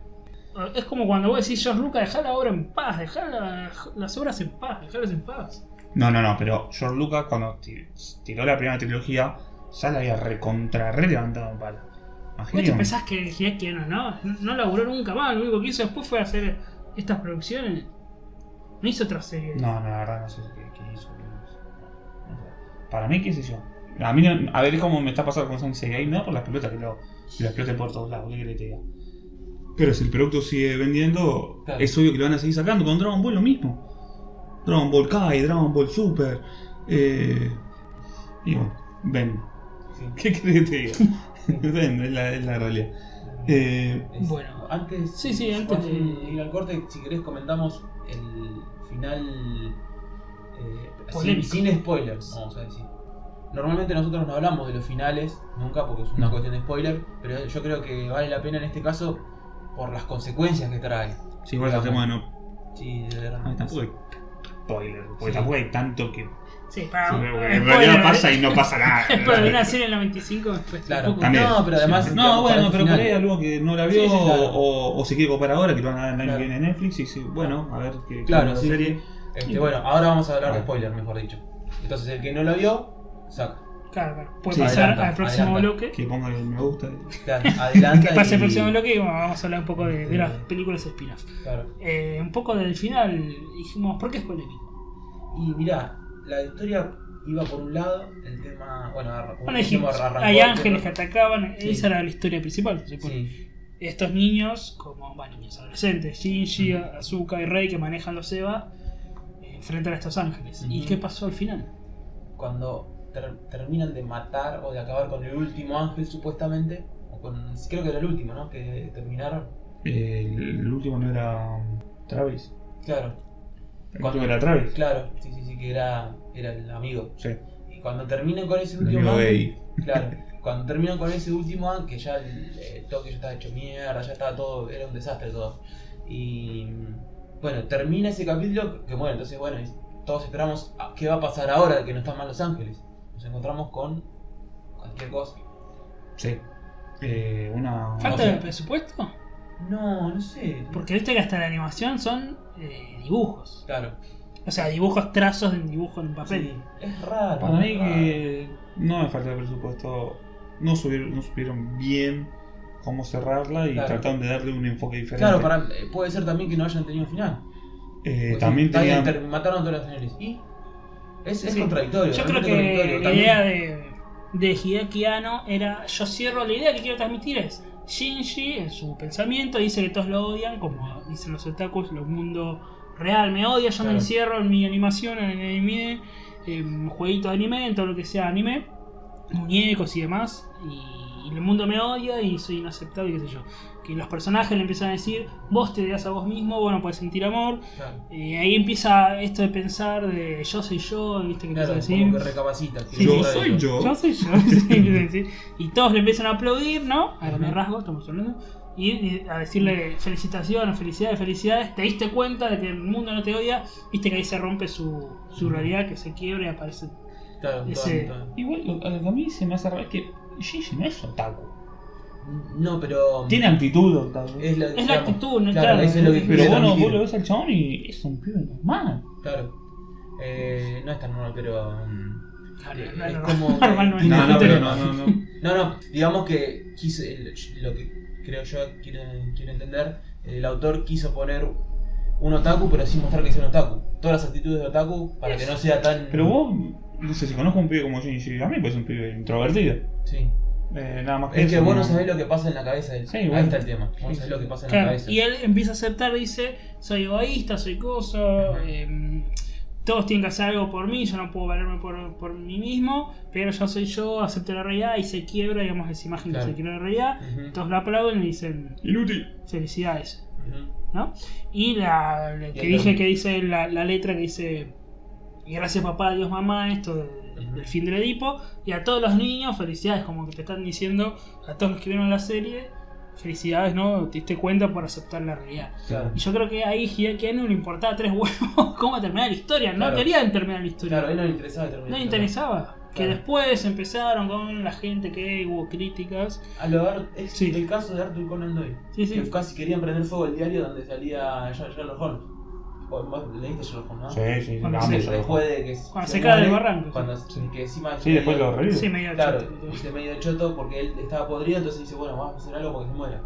Speaker 3: Es como cuando vos decís, George Lucas, dejá la obra en paz, dejá la- las obras en paz, dejalas en paz.
Speaker 1: No, no, no, pero George Lucas cuando ti- tiró la primera trilogía ya la había recontra re levantado en pala.
Speaker 3: ¿Vos te
Speaker 1: Imagínate.
Speaker 3: pensás que Hideaki no, no, no laburó nunca más? Lo único que hizo después fue hacer estas producciones. No hizo otra serie.
Speaker 1: No, no, la verdad no sé qué, qué hizo. No sé. Para mí, qué sé yo. A mí, no- a ver, es como me está pasando con Sensei Game, no por las pelotas que lo, lo explote por todos lados, ¿qué que te diga? Pero si el producto sigue vendiendo,
Speaker 2: Claro.
Speaker 1: es obvio que lo van a seguir sacando. Con Dragon Ball lo mismo. Dragon Ball Kai, Dragon Ball Super. Eh, y bueno, ven.
Speaker 2: Sí.
Speaker 1: ¿Qué querés que te diga? ven, es la, es la realidad. Eh,
Speaker 2: Es-
Speaker 3: Bueno.
Speaker 2: antes,
Speaker 3: Sí, sí, antes de-
Speaker 2: ir al corte, si querés comentamos el final eh, sin, spoilers, vamos a decir. Normalmente nosotros no hablamos de los finales, nunca porque es una
Speaker 1: No.
Speaker 2: cuestión de spoiler, pero yo creo que vale la pena en este caso por las consecuencias que trae.
Speaker 1: si igual el tema de no.
Speaker 2: Sí, de verdad.
Speaker 1: Ay, tampoco hay spoiler, porque
Speaker 2: Sí.
Speaker 1: tampoco hay tanto que.
Speaker 3: Sí, para.
Speaker 1: Sí,
Speaker 3: eh,
Speaker 1: porque en
Speaker 3: spoiler,
Speaker 1: realidad pasa y no pasa nada.
Speaker 3: Pero de una serie en la 25 después
Speaker 2: Claro.
Speaker 3: tampoco-
Speaker 1: También.
Speaker 2: No, pero además-
Speaker 1: Sí. No, bueno,
Speaker 2: el
Speaker 1: pero por ahí algo que no la vio
Speaker 2: Sí, sí, claro.
Speaker 1: o, o se quiere comprar ahora, que lo van a el año que viene en Netflix y sí, bueno, a ver qué
Speaker 2: Claro, sí.
Speaker 1: serie.
Speaker 2: Este, bueno, ahora vamos a hablar de
Speaker 1: Ah.
Speaker 2: spoiler, mejor dicho. Entonces el que no lo vio, saca.
Speaker 3: Claro, claro. Puede
Speaker 1: Sí,
Speaker 3: pasar
Speaker 2: adelanta,
Speaker 3: al próximo
Speaker 2: adelanta.
Speaker 3: bloque.
Speaker 1: Que ponga el me gusta.
Speaker 2: Claro, adelanta
Speaker 3: Que pase el próximo bloque y vamos a hablar un poco de, de las
Speaker 2: Sí.
Speaker 3: películas spin-off.
Speaker 2: Claro.
Speaker 3: Eh, un poco del final, dijimos, ¿por qué es polémico?
Speaker 2: Y mirá, la historia iba por un lado, el tema. Bueno,
Speaker 3: Bueno,
Speaker 2: dijimos,
Speaker 3: hay
Speaker 2: el
Speaker 3: ángeles que atacaban,
Speaker 2: Sí.
Speaker 3: esa era la historia principal. se supone.
Speaker 2: Sí,
Speaker 3: Estos niños, como bueno, niños adolescentes, Shinji, Azuka y Rei que manejan los Eva, eh, enfrentan a estos ángeles. ¿Y qué pasó al final?
Speaker 2: cuando ter- terminan de matar o de acabar con el último ángel, supuestamente. O con, creo que era el último, ¿no? Que terminaron.
Speaker 1: El, el último no era Travis.
Speaker 2: Claro,
Speaker 1: El
Speaker 2: Cuando-
Speaker 1: último era Travis.
Speaker 2: claro, sí, sí, sí, que era, era el amigo.
Speaker 1: Sí.
Speaker 2: Y cuando terminan con ese
Speaker 1: El
Speaker 2: último ángel. Claro, cuando terminan con ese último ángel, que ya el, eh, toque ya estaba hecho mierda, ya estaba todo, era un desastre todo. Y bueno, termina ese capítulo, que bueno, entonces bueno, todos esperamos a qué va a pasar ahora que no están más los ángeles. Nos encontramos con cualquier cosa.
Speaker 1: Sí. Eh, una.
Speaker 3: ¿Falta de presupuesto?
Speaker 2: No, no sé.
Speaker 3: Porque viste que hasta la animación son eh, dibujos.
Speaker 2: Claro.
Speaker 3: O sea, dibujos, trazos de un dibujo en papel.
Speaker 2: Sí, es raro.
Speaker 1: Para mí
Speaker 2: raro.
Speaker 1: que no me falta de presupuesto. No supieron, no supieron bien cómo cerrarla y
Speaker 2: Claro.
Speaker 1: trataron de darle un enfoque diferente.
Speaker 2: Claro, para, eh, puede ser también que no hayan tenido final.
Speaker 1: Eh, también tenían.
Speaker 2: ter- mataron a todos los finales. ¿Y? Es, es
Speaker 3: Sí.
Speaker 2: contradictorio.
Speaker 3: Yo creo que la idea de, de Hideaki Anno era, yo cierro la idea que quiero transmitir es, Shinji en su pensamiento dice que todos lo odian, como dicen los otakus, el mundo real me odia, yo me encierro en mi animación, en el anime, en jueguito de anime, en todo lo que sea anime, muñecos y demás, y, y el mundo me odia y soy inaceptable, qué sé yo. Que los personajes le empiezan a decir, vos te odias a vos mismo, vos no puedes sentir amor,
Speaker 2: Claro.
Speaker 3: y ahí empieza esto de pensar de yo soy yo, viste que
Speaker 2: Claro,
Speaker 3: empieza a decir.
Speaker 2: como que recapacita. que
Speaker 1: Yo soy yo.
Speaker 3: Yo soy yo, sí, empieza a decir. Y todos le empiezan a aplaudir, ¿no? A grandes rasgos, estamos hablando. Y, a decirle felicitaciones, felicidades, felicidades. Te diste cuenta de que el mundo no te odia. Viste que ahí se rompe su, su realidad, que se quiebra y aparece.
Speaker 2: Claro,
Speaker 3: Ese-.
Speaker 1: Igual lo, a lo que a mí se me hace raro es que Shinji no es otaku.
Speaker 2: No, pero.
Speaker 1: Tiene actitud otaku.
Speaker 2: Es la,
Speaker 3: Es la actitud, ¿no?
Speaker 2: Claro,
Speaker 3: Claro,
Speaker 2: eso es lo que
Speaker 1: Pero
Speaker 2: quiere
Speaker 1: vos, no- lo ves al chabón y es un pibe normal.
Speaker 2: Claro. Eh, no es tan normal, pero. mm,
Speaker 3: Claro,
Speaker 2: Eh,
Speaker 3: no es
Speaker 2: es
Speaker 3: normal.
Speaker 2: como-
Speaker 3: Normal no es.
Speaker 1: No, no, pero no, no, no.
Speaker 2: No, no, digamos que quise, lo que creo yo quiero, quiero entender, el autor quiso poner un otaku, pero sin mostrar que sea un otaku. Todas las actitudes de otaku para que no sea tan.
Speaker 1: Pero vos, no sé si conozco a un pibe como Shinji, a mí pues es un pibe introvertido.
Speaker 2: Sí.
Speaker 1: Eh, nada más que
Speaker 2: Es que
Speaker 1: eso,
Speaker 2: vos no sabés lo que pasa en la cabeza de él.
Speaker 1: Sí,
Speaker 2: Ahí
Speaker 1: bueno.
Speaker 2: está el tema. Vos no sabés lo que pasa en la cabeza.
Speaker 3: y él empieza a aceptar, dice, soy egoísta, soy coso, eh, todos tienen que hacer algo por mí, yo no puedo valerme por, por mí mismo, pero yo soy yo, acepto la realidad y se quiebra, digamos, esa imagen
Speaker 2: Claro.
Speaker 3: que se quiebra la realidad, todos lo aplauden y dicen,
Speaker 1: Inútil.
Speaker 3: felicidades. ¿no? Y la, la que
Speaker 2: Y
Speaker 3: dije que dice la, la letra que dice, gracias papá, Dios mamá, esto de-. Del fin del Edipo, y a todos los niños, felicidades, como que te están diciendo, a todos los que vieron la serie, felicidades, ¿no? Te diste cuenta por aceptar la realidad.
Speaker 2: Claro.
Speaker 3: Y yo creo que ahí Hideaki Anno le importaba tres huevos cómo terminar la historia. No
Speaker 2: Claro.
Speaker 3: querían terminar la historia.
Speaker 2: Claro, a él no le interesaba terminar.
Speaker 3: no le interesaba. Que
Speaker 2: Claro.
Speaker 3: después empezaron con la gente que hubo críticas.
Speaker 2: A lo Ar- es
Speaker 3: Sí.
Speaker 2: el caso de Arthur Conan Doyle.
Speaker 3: Sí, sí.
Speaker 2: Que casi querían prender fuego el diario donde salía Sher- Sherlock Holmes. Vos leíste Sherlock Holmes, ¿no?
Speaker 1: Sí, sí, sí.
Speaker 3: Cuando se-.
Speaker 2: Después de que
Speaker 3: Cuando se cae del barranco,
Speaker 2: Cuando,
Speaker 3: sí.
Speaker 2: que encima
Speaker 1: Sí, después lo revive.
Speaker 3: Sí, medio
Speaker 2: Claro,
Speaker 3: choto
Speaker 2: viste medio choto porque él estaba podrido, entonces dice, bueno, vamos a hacer algo porque se muera.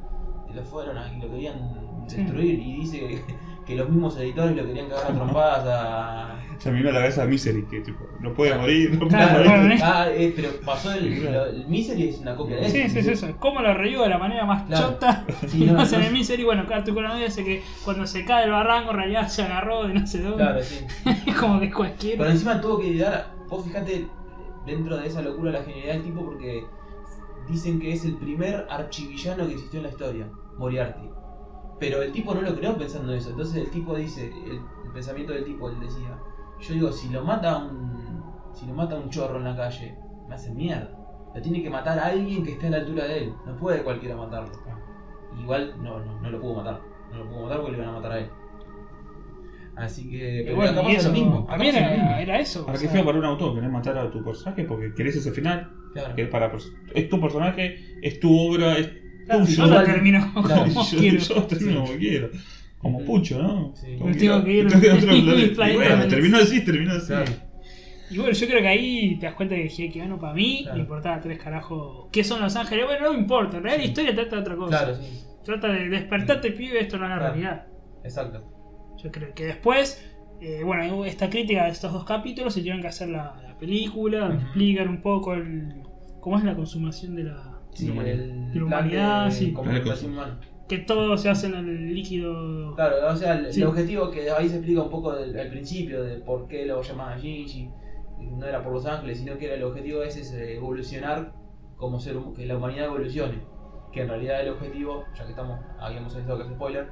Speaker 2: Y lo fueron a- y lo querían
Speaker 3: Sí.
Speaker 2: destruir. Y dice que, los mismos editores lo querían cagar a trompadas a.
Speaker 1: Se me vino a la cabeza Misery, que tipo, no puede
Speaker 2: Claro.
Speaker 1: morir, no puede
Speaker 3: Claro,
Speaker 1: morir.
Speaker 3: bueno, ¿eh?
Speaker 2: Ah, eh, pero pasó el, lo- el Misery es una copia de
Speaker 3: Sí,
Speaker 2: eso.
Speaker 3: sí, sí, eso. ¿Cómo lo revivo de la manera más
Speaker 2: Claro.
Speaker 3: chota?
Speaker 2: Sí, no,
Speaker 3: no, en el misery, bueno, Arthur Conan Doyle dice que cuando se cae del barranco en realidad se agarró de no sé dónde.
Speaker 2: Claro, sí.
Speaker 3: Es como que cualquiera.
Speaker 2: Pero encima tuvo que dar, vos fijate dentro de esa locura la genialidad del tipo porque dicen que es el primer archivillano que existió en la historia, Moriarty. Pero el tipo no lo creó pensando eso, entonces el tipo dice, el, el pensamiento del tipo, él decía, yo digo, si lo mata un si lo mata un chorro en la calle, me hace mierda. Lo tiene que matar a alguien que esté a la altura de él, no puede cualquiera matarlo. Igual no, no, no lo pudo matar, no lo pudo matar porque le iban a matar a él. Así que, pero
Speaker 3: bueno,
Speaker 2: pasa
Speaker 3: eso
Speaker 2: lo mismo. lo
Speaker 3: era,
Speaker 2: mismo.
Speaker 3: era eso.
Speaker 1: ¿Para
Speaker 3: o
Speaker 1: qué
Speaker 3: sea,
Speaker 1: feo para un autor querés matar a tu personaje? Porque querés ese final.
Speaker 2: Claro.
Speaker 1: Que es, para, es tu personaje, es tu obra, es
Speaker 3: claro, yo lo
Speaker 2: igual-
Speaker 3: termino
Speaker 2: claro,
Speaker 3: como
Speaker 1: yo,
Speaker 3: quiero.
Speaker 1: yo termino como quiero. Como. Pucho, ¿no?
Speaker 2: Sí.
Speaker 1: Como
Speaker 3: Me tengo que ir.
Speaker 1: bueno,
Speaker 3: me-
Speaker 1: terminó así, terminó así.
Speaker 2: Claro.
Speaker 3: Y bueno, yo creo que ahí te das cuenta que Hideaki Anno para mí
Speaker 2: Claro.
Speaker 3: le importaba tres carajos. ¿Qué son Los Ángeles? Bueno, no me importa. En realidad la historia trata de otra cosa.
Speaker 2: Claro, sí.
Speaker 3: Trata de despertarte, pibe, esto no es la realidad.
Speaker 2: Exacto.
Speaker 3: Yo creo que después, eh, bueno, hubo esta crítica de estos dos capítulos se tuvieron que hacer la, la película,
Speaker 2: Ujú.
Speaker 3: explican un poco el, cómo es la consumación de la...
Speaker 2: Sí,
Speaker 1: humanidad.
Speaker 2: el
Speaker 3: La humanidad,
Speaker 2: de
Speaker 3: sí.
Speaker 2: comunicación humana.
Speaker 3: Que todo se hace en el líquido...
Speaker 2: Claro, o sea, el, el
Speaker 3: Sí.
Speaker 2: objetivo que ahí se explica un poco del, al principio de por qué lo llamaban Shinji, no era por Los Ángeles, sino que era el objetivo ese es eh, evolucionar como ser que la humanidad evolucione. Que en realidad el objetivo, ya que estamos, habíamos visto que es spoiler,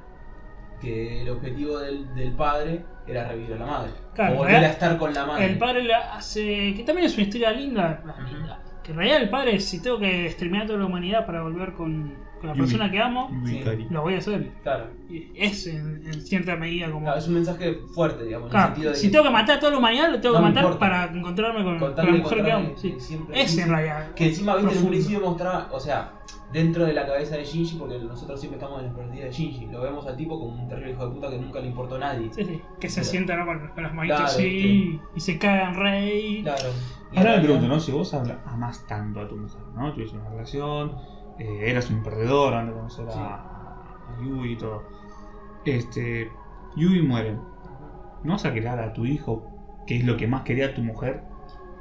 Speaker 2: que el objetivo del, del padre era revivir a la madre.
Speaker 3: Claro,
Speaker 2: o volver
Speaker 3: real-
Speaker 2: a estar con la madre.
Speaker 3: El padre le hace... que también es una historia linda. ah,
Speaker 2: Ujú.
Speaker 3: linda. Que en realidad el padre, si tengo que exterminar toda la humanidad para volver con, con la
Speaker 1: Yumi.
Speaker 3: persona que amo, lo voy a hacer.
Speaker 2: Claro.
Speaker 3: Y Es en, en cierta medida como...
Speaker 2: Claro, es un mensaje fuerte, digamos, en el
Speaker 3: Claro,
Speaker 2: sentido de
Speaker 3: si
Speaker 2: que
Speaker 3: tengo que matar a toda la humanidad, lo tengo
Speaker 2: No
Speaker 3: que
Speaker 2: me
Speaker 3: matar
Speaker 2: importa.
Speaker 3: para encontrarme con,
Speaker 2: con
Speaker 3: con
Speaker 2: tal
Speaker 3: la
Speaker 2: de
Speaker 3: mujer que amo. Sí.
Speaker 2: siempre-
Speaker 3: Es en realidad.
Speaker 2: Que encima, viste, en un
Speaker 3: profundo.
Speaker 2: principio mostraba, o sea, dentro de la cabeza de Shinji, porque nosotros siempre estamos en la perspectiva de Shinji, lo vemos al tipo como un terrible hijo de puta que nunca le importó a nadie.
Speaker 3: Sí, sí. Que se
Speaker 2: Pero-
Speaker 3: sienta ¿no? con, con las manitas
Speaker 2: Claro,
Speaker 3: así y se caga en rey.
Speaker 2: Claro.
Speaker 1: Ahora me pregunto, ¿no? Si vos amás tanto a tu mujer, ¿no? Tuviste una relación, eh, eras un perdedor antes de conocer a,
Speaker 2: Sí.
Speaker 1: a Yui y todo. Este, Yui muere. ¿No vas a querer a tu hijo, que es lo que más quería tu mujer?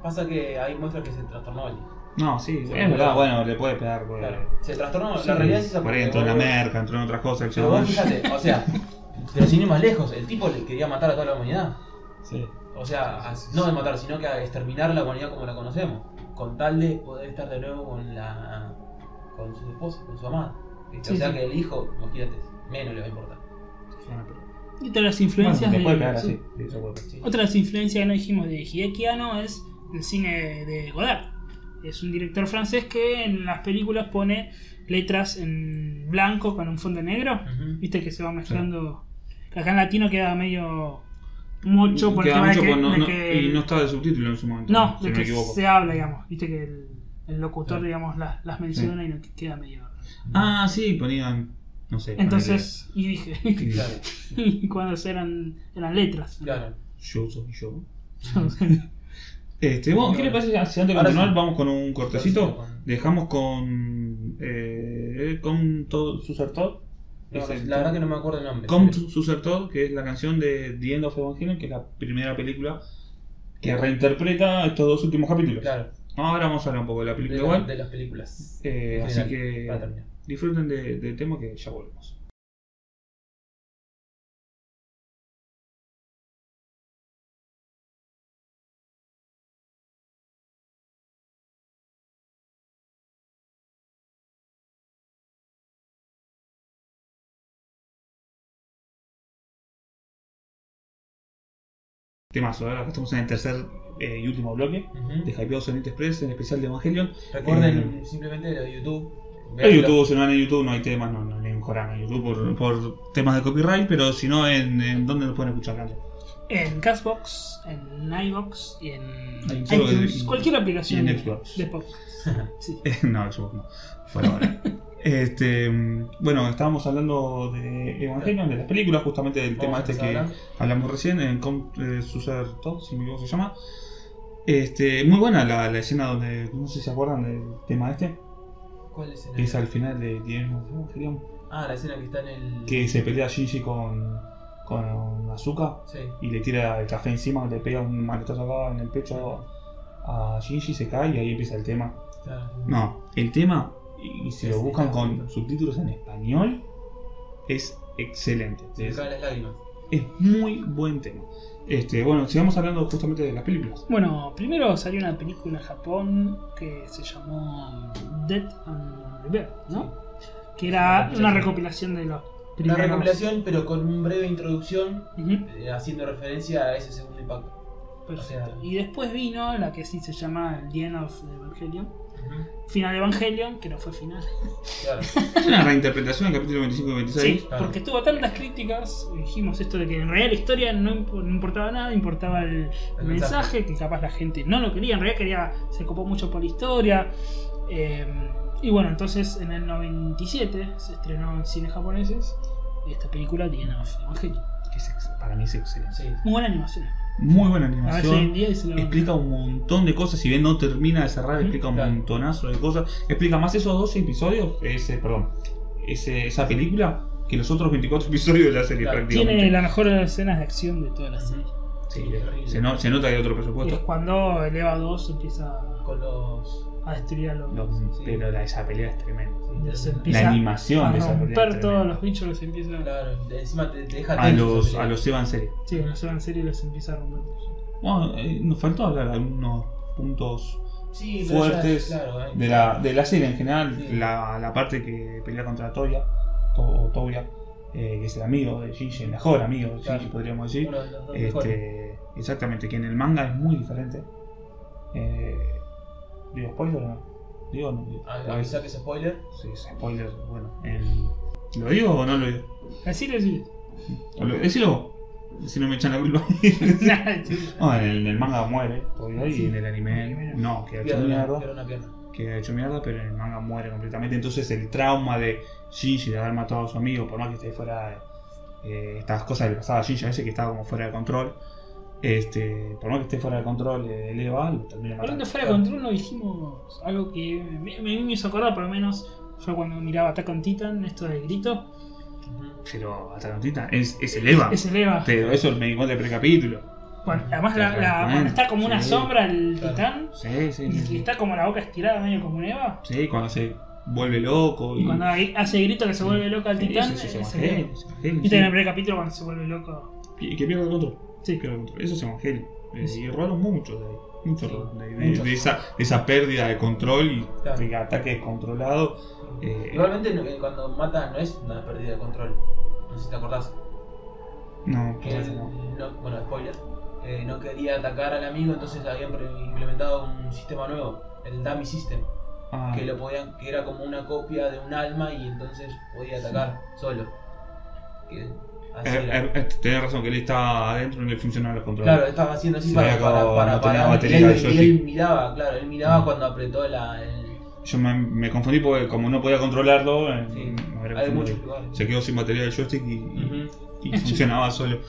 Speaker 2: Pasa que ahí muestra que se trastornó él.
Speaker 1: No, sí, es verdad, bueno, le puede pegar.
Speaker 2: Claro. Se trastornó,
Speaker 1: Sí,
Speaker 2: la realidad es esa
Speaker 1: Por ahí entró en la merca, entró en otras cosas. el
Speaker 2: Pero vos fíjate, o sea, pero sin ir más lejos, el tipo le quería matar a toda la humanidad.
Speaker 1: Sí.
Speaker 2: O sea, a- no de matar, sino que a exterminar la humanidad como la conocemos. Con tal de poder estar de nuevo con la con su esposa, con su amada.
Speaker 3: Sí,
Speaker 2: o sea
Speaker 3: sí.
Speaker 2: que el hijo, imagínate, menos le va a importar.
Speaker 1: Bueno,
Speaker 3: Y otra de las
Speaker 1: bueno,
Speaker 3: influencias
Speaker 1: le
Speaker 3: de.
Speaker 1: puede pegar
Speaker 3: sí. Otra de las influencias que no dijimos de Hideki Anno es el cine de Godard. Es un director francés que en las películas pone letras en blanco con un fondo negro. Viste que se va mezclando. Acá en latino queda medio mucho por el tema de
Speaker 1: mucho
Speaker 3: que,
Speaker 1: no-
Speaker 3: de
Speaker 1: no-
Speaker 3: que-
Speaker 1: y no estaba de subtítulo en su momento.
Speaker 3: No,
Speaker 1: si
Speaker 3: de
Speaker 1: no
Speaker 3: que
Speaker 1: me equivoco.
Speaker 3: se habla, digamos. Viste que el, el locutor,
Speaker 2: Claro.
Speaker 3: digamos, las, las menciona y no queda medio.
Speaker 1: Ah, sí, ponían. No sé.
Speaker 3: Entonces, y dije,
Speaker 2: Claro,
Speaker 3: y cuando eran, eran letras.
Speaker 2: claro.
Speaker 1: Yo soy yo. Este, bueno, ¿qué le parece si antes de continuar
Speaker 2: sí.
Speaker 1: vamos con un cortecito? Dejamos con. Eh, con todo Suser Todd.
Speaker 2: No,
Speaker 1: Es el-
Speaker 2: la verdad que no me acuerdo el nombre.
Speaker 1: Suser Todd, que es la canción de The End of Evangelion, que es la primera película que reinterpreta estos dos últimos capítulos.
Speaker 2: Claro.
Speaker 1: Ahora vamos a hablar un poco de la
Speaker 2: de,
Speaker 1: película
Speaker 2: la-
Speaker 1: igual.
Speaker 2: de las películas.
Speaker 1: Eh, así que disfruten de- del tema que ya volvemos. Temazo, ¿eh? acá estamos en el tercer eh, y último bloque
Speaker 2: Ujú.
Speaker 1: de Hypeados en Express, en especial de Evangelion.
Speaker 2: Recuerden simplemente lo de YouTube.
Speaker 1: En. YouTube, si no van en YouTube no hay temas, no, no Corán en YouTube por, por temas de copyright, pero si no, en, en ¿dónde nos pueden escuchar Carlos?
Speaker 3: En Castbox, en iBox y en iTunes, cualquier aplicación
Speaker 1: y en Xbox.
Speaker 3: de podcast. Sí.
Speaker 1: no, Xbox no, por ahora. este, bueno, estábamos hablando de Evangelion, de las películas, justamente del tema este que hablamos recién, en Com eh, Talk, si me equivoco se llama. Este, muy buena la, la escena donde, no sé si se acuerdan del tema este,
Speaker 2: ¿Cuál es el
Speaker 1: que es al final de of Evangelion,
Speaker 2: Ah, la escena que está en el.
Speaker 1: que se pelea Shinji con, con Azuka.
Speaker 2: Sí.
Speaker 1: y le tira el café encima, le pega un maletazo acá en el pecho a Shinji, se cae y ahí empieza el tema.
Speaker 2: Claro.
Speaker 1: No, el tema, y y si lo buscan con subtítulos en español, es excelente. Es,
Speaker 2: caen las lágrimas.
Speaker 1: es muy buen tema. Este, bueno, sigamos hablando justamente de las películas.
Speaker 3: Bueno, primero salió una película en Japón que se llamó Death and Rebirth, ¿no? Que era
Speaker 2: Una
Speaker 3: una
Speaker 2: recopilación.
Speaker 3: de los
Speaker 2: Una
Speaker 3: primeros.
Speaker 2: recopilación, pero con una breve introducción eh, haciendo referencia a ese segundo impacto.
Speaker 3: perfecto.
Speaker 2: O sea-
Speaker 3: Y después vino la que sí se llama The End of Evangelion. Final Evangelion, que no fue final.
Speaker 2: Claro.
Speaker 1: Es una reinterpretación del capítulo 25 y 26.
Speaker 3: Sí,
Speaker 2: claro.
Speaker 3: porque tuvo tantas críticas, dijimos esto de que en realidad la historia no, imp- no importaba nada, importaba el, el mensaje,
Speaker 2: mensaje.
Speaker 3: que capaz la gente no lo quería, en realidad quería, se copó mucho por la historia. eh, y bueno, entonces en el 97 se estrenó en cines japoneses esta película The End of Evangelion.
Speaker 1: Que es para mí es excelente.
Speaker 2: Sí.
Speaker 3: Muy buena animación.
Speaker 1: Muy buena animación.
Speaker 3: lo-
Speaker 1: Explica un montón de cosas, si bien no termina de cerrar, explica un
Speaker 2: claro.
Speaker 1: montonazo de cosas. Explica más esos 12 episodios, ese, perdón, ese, esa película, que los otros 24 episodios de la serie
Speaker 2: Claro,
Speaker 1: prácticamente.
Speaker 3: Tiene las mejores escenas de acción de toda la serie.
Speaker 1: Sí,
Speaker 2: Terrible.
Speaker 1: se, no- se nota que hay otro
Speaker 3: Y es
Speaker 1: presupuesto.
Speaker 3: cuando el EVA 2 empieza
Speaker 2: Con los.
Speaker 3: A destruir a los.
Speaker 1: Los-
Speaker 2: Sí.
Speaker 1: Pero la, esa pelea es tremenda.
Speaker 3: Empieza
Speaker 1: La animación
Speaker 3: a
Speaker 1: de esa pelea.
Speaker 3: romper
Speaker 1: es
Speaker 3: todos los bichos que se empiezan
Speaker 2: Claro, de- encima te, te deja
Speaker 1: A los, a los Evan serie.
Speaker 3: Sí, cuando se van en serie los empieza a romper.
Speaker 1: Bueno, eh, nos faltó hablar de algunos puntos
Speaker 2: Sí, pero ya-
Speaker 1: fuertes
Speaker 2: claro,
Speaker 1: de la, de la serie en general.
Speaker 2: Sí.
Speaker 1: La, la parte que pelea contra Toya, to, o Toya, eh, que es el amigo de Shinji, el mejor amigo de
Speaker 2: Claro.
Speaker 1: Shinji, podríamos decir.
Speaker 2: uno de los dos mejores.
Speaker 1: Este, exactamente, que en el manga es muy diferente. Eh, ¿Digo spoiler o no? ¿Digo no? digo?
Speaker 2: Ah,
Speaker 1: Pues,
Speaker 2: avisa que es spoiler.
Speaker 1: sí, es spoiler. Bueno, en- ¿lo digo o no lo digo?
Speaker 3: Así le decís.
Speaker 1: ¿O lo- Decilo vos. Si no me echan la culpa. no, en el, en el manga muere todavía y en el anime no, queda hecho mierda. Queda hecho mierda, pero en el manga muere completamente. Entonces el trauma de Shinji de haber matado a su amigo, por más que esté fuera eh, estas cosas que le pasaba a Shinji a veces que estaba como fuera de control. Este, por más que esté fuera de control, eh, el Eva lo termina
Speaker 3: Hablando fuera de control, no dijimos algo que me, me, me hizo acordar, por lo menos yo cuando miraba Attack on Titan, esto del grito,
Speaker 1: Pero hasta Titan es, es el Eva.
Speaker 3: es el Eva.
Speaker 1: Pero eso me cuenta del precapítulo.
Speaker 3: Cuando- además, la, la- está como una
Speaker 1: sí.
Speaker 3: sombra el
Speaker 2: Claro.
Speaker 3: titán
Speaker 1: Sí, sí,
Speaker 3: y,
Speaker 1: sí.
Speaker 3: y
Speaker 1: sí.
Speaker 3: está como la boca estirada, medio como un Eva.
Speaker 1: Sí, cuando se vuelve loco.
Speaker 3: Y cuando hace grito que se vuelve loco al
Speaker 1: Sí,
Speaker 3: titán,
Speaker 1: eso sí,
Speaker 3: es
Speaker 1: es
Speaker 3: el Eva.
Speaker 1: Evangelio, es Evangelio,
Speaker 3: Y
Speaker 1: sí.
Speaker 3: en el primer capítulo cuando se vuelve loco.
Speaker 1: Y que pierde el control.
Speaker 3: Sí.
Speaker 1: Control. Eso es Evangelio. Eh,
Speaker 3: Sí.
Speaker 1: Y robaron mucho de ahí. Mucho
Speaker 2: Sí,
Speaker 1: de, ahí, de- de esa, de esa pérdida de control y
Speaker 2: Claro.
Speaker 1: de ataque descontrolado. Eh,
Speaker 2: Igualmente eh, cuando mata no es una pérdida de control. No sé si te acordás.
Speaker 1: no,
Speaker 2: Que
Speaker 1: parece
Speaker 2: él
Speaker 1: no.
Speaker 2: no- bueno, spoiler. eh, no quería atacar al amigo, entonces habían implementado un sistema nuevo, el Dummy System,
Speaker 1: Ah,
Speaker 2: que lo podían, que era como una copia de un alma y entonces podía atacar solo. Que
Speaker 1: eh, eh, eh, tenés razón, que él estaba adentro y no le funcionaban los controles.
Speaker 2: Claro, estaba haciendo así para, para, para,
Speaker 1: no tenía
Speaker 2: para-
Speaker 1: batería
Speaker 2: y él, y él miraba, claro, él miraba
Speaker 1: Mm.
Speaker 2: cuando apretó la, el,
Speaker 1: Yo me, me confundí porque como no podía controlarlo,
Speaker 2: Sí,
Speaker 1: me
Speaker 2: lugares.
Speaker 1: Se quedó sin batería del joystick y, y funcionaba solo.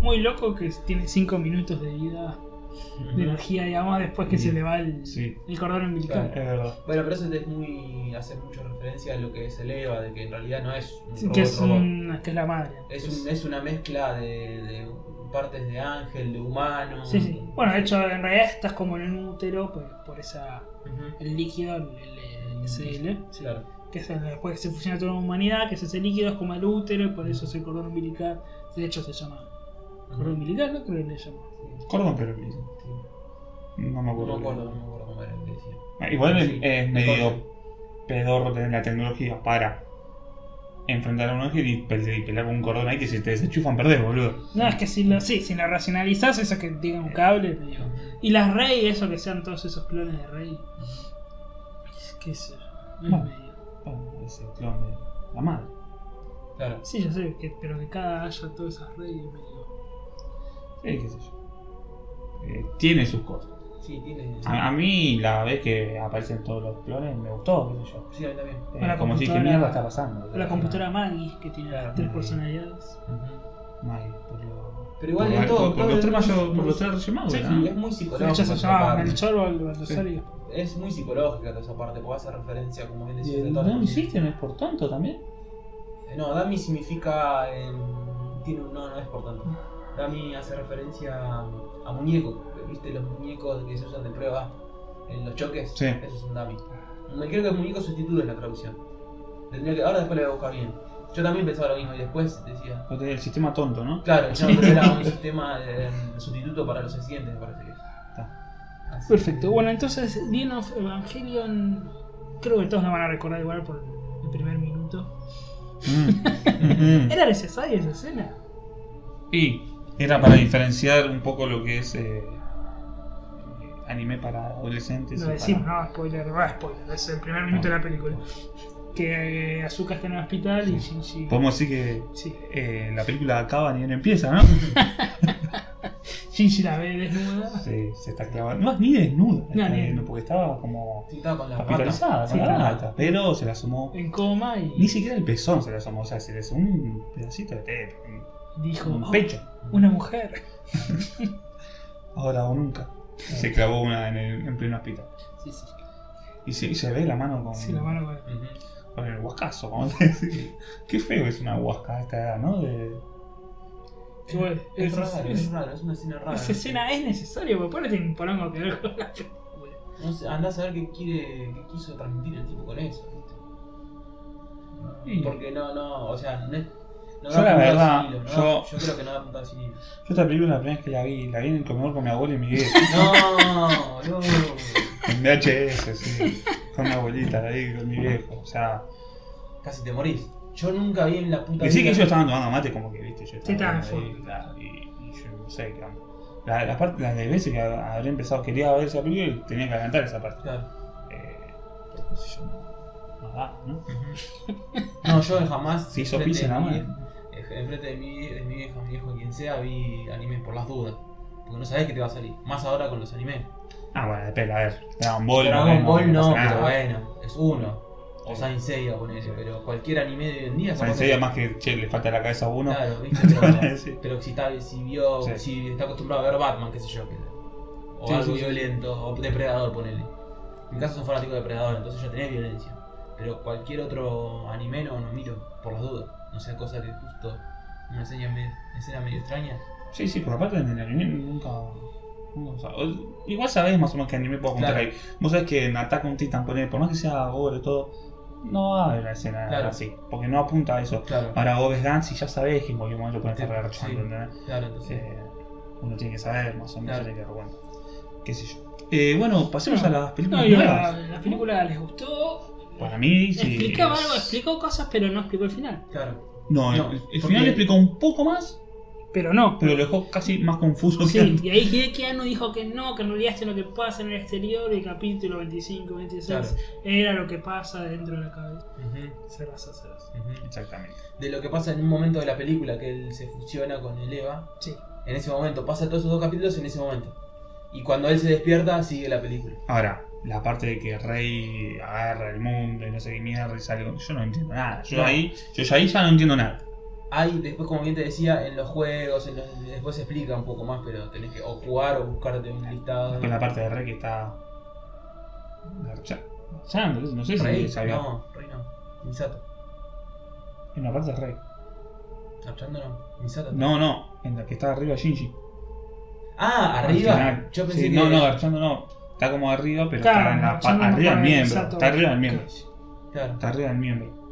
Speaker 3: Muy loco que tiene 5 minutos de vida de energía, digamos, después que
Speaker 1: Sí.
Speaker 3: se le va el,
Speaker 1: Sí.
Speaker 3: el cordón umbilical.
Speaker 1: Es verdad.
Speaker 2: Bueno, pero eso es muy. hace mucho referencia a lo que es el Eva, de que en realidad no es un
Speaker 3: Sí,
Speaker 2: robot,
Speaker 3: que, es
Speaker 2: robot.
Speaker 3: un- que es la madre.
Speaker 2: Es, un- es una mezcla de, de partes de ángel, de humano.
Speaker 3: Sí, sí. Bueno, de hecho, en realidad estás como en un útero pues, por esa el líquido, el, el SL, sí,
Speaker 2: Claro.
Speaker 3: que es el- después que se fusiona toda la humanidad, que es ese líquido, es como el útero, y por eso es el cordón umbilical. De hecho, se llama cordón umbilical, ¿no? Creo que le
Speaker 1: Cordón, pero no me
Speaker 2: No me
Speaker 1: acuerdo.
Speaker 2: no me acuerdo cómo era que decía.
Speaker 1: Ah, Igual es-
Speaker 2: Sí,
Speaker 1: es
Speaker 2: el
Speaker 1: medio pedorro tener la tecnología para enfrentar a un ángel y pelear, y pelear con un cordón ahí que si te desenchufan perdés, boludo.
Speaker 3: No, es que si lo, sí, si lo racionalizás, eso que diga un cable, medio. Y las Rey, eso que sean todos esos clones de Rey. ¿Qué sé yo? Es
Speaker 1: Bueno.
Speaker 3: medio-
Speaker 1: Bueno, es el clon de la madre.
Speaker 2: Claro.
Speaker 3: Sí, ya sé, que, pero que cada haya todas esas Rey es medio.
Speaker 1: Sí, qué sé yo. Eh, tiene sus cosas.
Speaker 2: Sí, tiene.
Speaker 1: A, a mí la vez que aparecen todos los clones me gustó, qué sé yo.
Speaker 2: Sí, a mí también.
Speaker 1: Eh,
Speaker 3: la
Speaker 1: como si
Speaker 3: computadora-
Speaker 1: mierda está pasando.
Speaker 3: La computadora Maggie, que tiene
Speaker 2: Claro,
Speaker 3: las tres
Speaker 1: Maggie.
Speaker 3: personalidades.
Speaker 1: Ay, por lo-
Speaker 2: Pero igual
Speaker 1: por, la-
Speaker 2: todo-
Speaker 1: por- por
Speaker 2: todo
Speaker 1: los
Speaker 2: es
Speaker 1: tres mayo- por los tres
Speaker 2: es muy
Speaker 3: De
Speaker 2: psicológico.
Speaker 3: hecho, se.
Speaker 2: Es muy psicológica toda esa parte, porque hace referencia, como bien
Speaker 1: ¿Y
Speaker 2: decías, de las
Speaker 1: Dummy
Speaker 2: cosas.
Speaker 1: System es por tonto también?
Speaker 2: Eh, No, Dummy significa. em, tiene un. No, no es por tanto. Dummy hace referencia a, a muñeco. ¿Viste los muñecos que se usan de prueba en los choques?
Speaker 1: Sí.
Speaker 2: Eso es un dummy. Me creo que muñeco sustituto es la traducción. Tendría que, ahora después le voy a buscar bien. Yo también pensaba lo mismo y después decía.
Speaker 1: No tenía El sistema tonto, ¿no?
Speaker 2: Claro, no, pero era un sistema de, de sustituto para los accidentes, me parece que es. Así
Speaker 3: Perfecto.
Speaker 2: que-
Speaker 3: Bueno, entonces, Dean of Evangelion. Creo que todos lo van a recordar igual por el primer minuto.
Speaker 1: Mm.
Speaker 3: ¿Era necesaria esa escena?
Speaker 1: Y era para diferenciar un poco lo que es eh, anime para adolescentes.
Speaker 3: Lo decimos,
Speaker 1: para-
Speaker 3: no, spoiler, va, spoiler. Es el primer minuto de la película. Que eh, Azuka está en el hospital y Shinji.
Speaker 1: Podemos decir que
Speaker 3: Sí.
Speaker 1: eh, la película acaba ni bien empieza, ¿no?
Speaker 3: Shinji la ve desnuda.
Speaker 1: Sí, se está clavando. No, ni desnuda.
Speaker 3: No,
Speaker 1: está
Speaker 3: ni-
Speaker 1: viendo, porque estaba como
Speaker 2: Sí, estaba con la
Speaker 1: la gata. Pero se la asomó.
Speaker 3: En coma y
Speaker 1: Ni siquiera el pezón se le asomó. O sea, se le asomó un pedacito de teta.
Speaker 3: Dijo:
Speaker 1: Un
Speaker 3: "Oh,
Speaker 1: pecho.
Speaker 3: Una mujer.
Speaker 1: Ahora o nunca. Se clavó una en, el, en pleno hospital.
Speaker 3: Sí, sí.
Speaker 1: Y se, y se ve la mano con,
Speaker 3: Sí, la mano con.
Speaker 1: Con el huascazo. como se dice. Qué feo es una huasca a esta edad, ¿no? De,
Speaker 3: bueno,
Speaker 2: Es,
Speaker 3: es-
Speaker 2: raro,
Speaker 3: es-
Speaker 2: es raro, es una escena rara.
Speaker 3: Esa escena es necesaria, porque pone tiene un porongo que ver con la película.
Speaker 2: No sé, andás a ver qué quiere, qué quiso transmitir el tipo con eso, ¿viste? Porque no, no, o sea, no, es- no
Speaker 1: Yo la verdad,
Speaker 2: sin hilo, no
Speaker 1: yo-
Speaker 2: yo creo que no da apuntado sin hilo.
Speaker 1: Yo esta película la primera vez que la vi, la vi en el comedor con mi abuelo y mi viejo.
Speaker 2: No, no.
Speaker 1: En VHS, sí. Con mi abuelita, la vi con mi viejo. O sea,
Speaker 2: Casi te morís. Yo nunca vi en la puta
Speaker 1: que
Speaker 2: vida-
Speaker 1: ellos estaban tomando mate como que, viste, yo
Speaker 3: Sí,
Speaker 1: estaba claro, y, y yo no sé, qué onda. la, la parte, las de veces que habré empezado, quería ver esa película y tenía que adelantar esa parte.
Speaker 2: Claro.
Speaker 1: Eh, sé yo, no, no da, ¿no?
Speaker 2: No, yo jamás.
Speaker 1: Se hizo
Speaker 2: enfrente
Speaker 1: pis en
Speaker 2: Enfrente de mi, de mi vieja, mi viejo, quien sea, vi animes por las dudas. Porque no sabés qué te va a salir. Más ahora con los animes.
Speaker 1: Ah, bueno, espera, a ver. Dragon Ball,
Speaker 2: Dragon Ball no,
Speaker 1: pasa
Speaker 2: pero
Speaker 1: nada.
Speaker 2: bueno, es uno. O. Saint Seiya, ponele, pero cualquier anime de hoy en día.
Speaker 1: Saint Seiya
Speaker 2: que-
Speaker 1: más que, che, le falta la cabeza a uno.
Speaker 2: Claro, ¿viste? Pero,
Speaker 1: Sí.
Speaker 2: pero si, está, si vio,
Speaker 1: Sí.
Speaker 2: si está acostumbrado a ver Batman, qué sé yo, que, o
Speaker 1: Sí,
Speaker 2: algo violento, o depredador, ponele. En mi caso son fanáticos de depredador, entonces ya tenés violencia. Pero cualquier otro anime no, no miro, por las dudas. No sea cosa que justo una escena medio, escena medio extraña.
Speaker 1: Sí, sí, por aparte en el anime nunca. Igual sabés más o menos qué anime puedo contar
Speaker 2: Claro.
Speaker 1: ahí. Vos sabés que en Attack on Titan, ponele, por más que sea gore y todo, no va a haber una escena
Speaker 2: Claro.
Speaker 1: así. Porque no apunta a eso.
Speaker 2: Claro,
Speaker 1: Ahora vos ves Gantz y ya sabés que en cualquier momento pueden estar regarchando,
Speaker 2: sí.
Speaker 1: ¿entendés?
Speaker 2: claro, entonces.
Speaker 1: Eh, uno tiene que saber más o menos,
Speaker 2: Claro.
Speaker 1: tiene que dar cuenta. Qué sé yo. Eh, bueno, pasemos
Speaker 3: No.
Speaker 1: a las películas
Speaker 3: No,
Speaker 1: nuevas.
Speaker 3: la, la película les gustó.
Speaker 1: Para mí, sí.
Speaker 3: Explicaba
Speaker 1: es-
Speaker 3: algo, explicó cosas, pero no explicó el final.
Speaker 2: Claro.
Speaker 1: No,
Speaker 2: No,
Speaker 1: el, final le explicó un poco más,
Speaker 3: Pero no.
Speaker 1: pero lo dejó casi más confuso que
Speaker 3: Sí,
Speaker 1: antes.
Speaker 3: y ahí Hideki Anno dijo que no, que en realidad esto es lo que pasa en el exterior y capítulo 25, 26
Speaker 2: Claro.
Speaker 3: era lo que pasa dentro de la cabeza.
Speaker 2: Ujú,
Speaker 3: Cerras, cerras.
Speaker 2: ujú.
Speaker 1: Exactamente.
Speaker 2: De lo que pasa en un momento de la película que él se fusiona con el Eva.
Speaker 3: Sí.
Speaker 2: En ese momento, pasa todos esos dos capítulos en ese momento. Y cuando él se despierta, sigue la película.
Speaker 1: Ahora, la parte de que Rey agarra el mundo y no sé qué mierda y sale con... Yo no entiendo nada. Yo
Speaker 2: No.
Speaker 1: ahí, yo ya ahí ya no entiendo nada.
Speaker 2: hay, después como bien te decía, en los juegos, en los- después se explica un poco más, pero tenés que o jugar o buscarte un listado.
Speaker 1: Con la parte de Rey que está. garcha- garchando, no sé si
Speaker 2: Rey,
Speaker 1: sabía.
Speaker 2: no, Rey no. Misato.
Speaker 1: En la parte de Rey.
Speaker 2: Garchando no. Misato.
Speaker 1: No, no, en la que está arriba Shinji.
Speaker 2: Ah, arriba. Yo pensé
Speaker 1: Sí,
Speaker 2: que.
Speaker 1: No, no, garchando no. Está como arriba, pero
Speaker 3: Claro,
Speaker 1: está en la pa- arriba del miembro. Está arriba del miembro.
Speaker 2: Claro.
Speaker 1: Está arriba del miembro.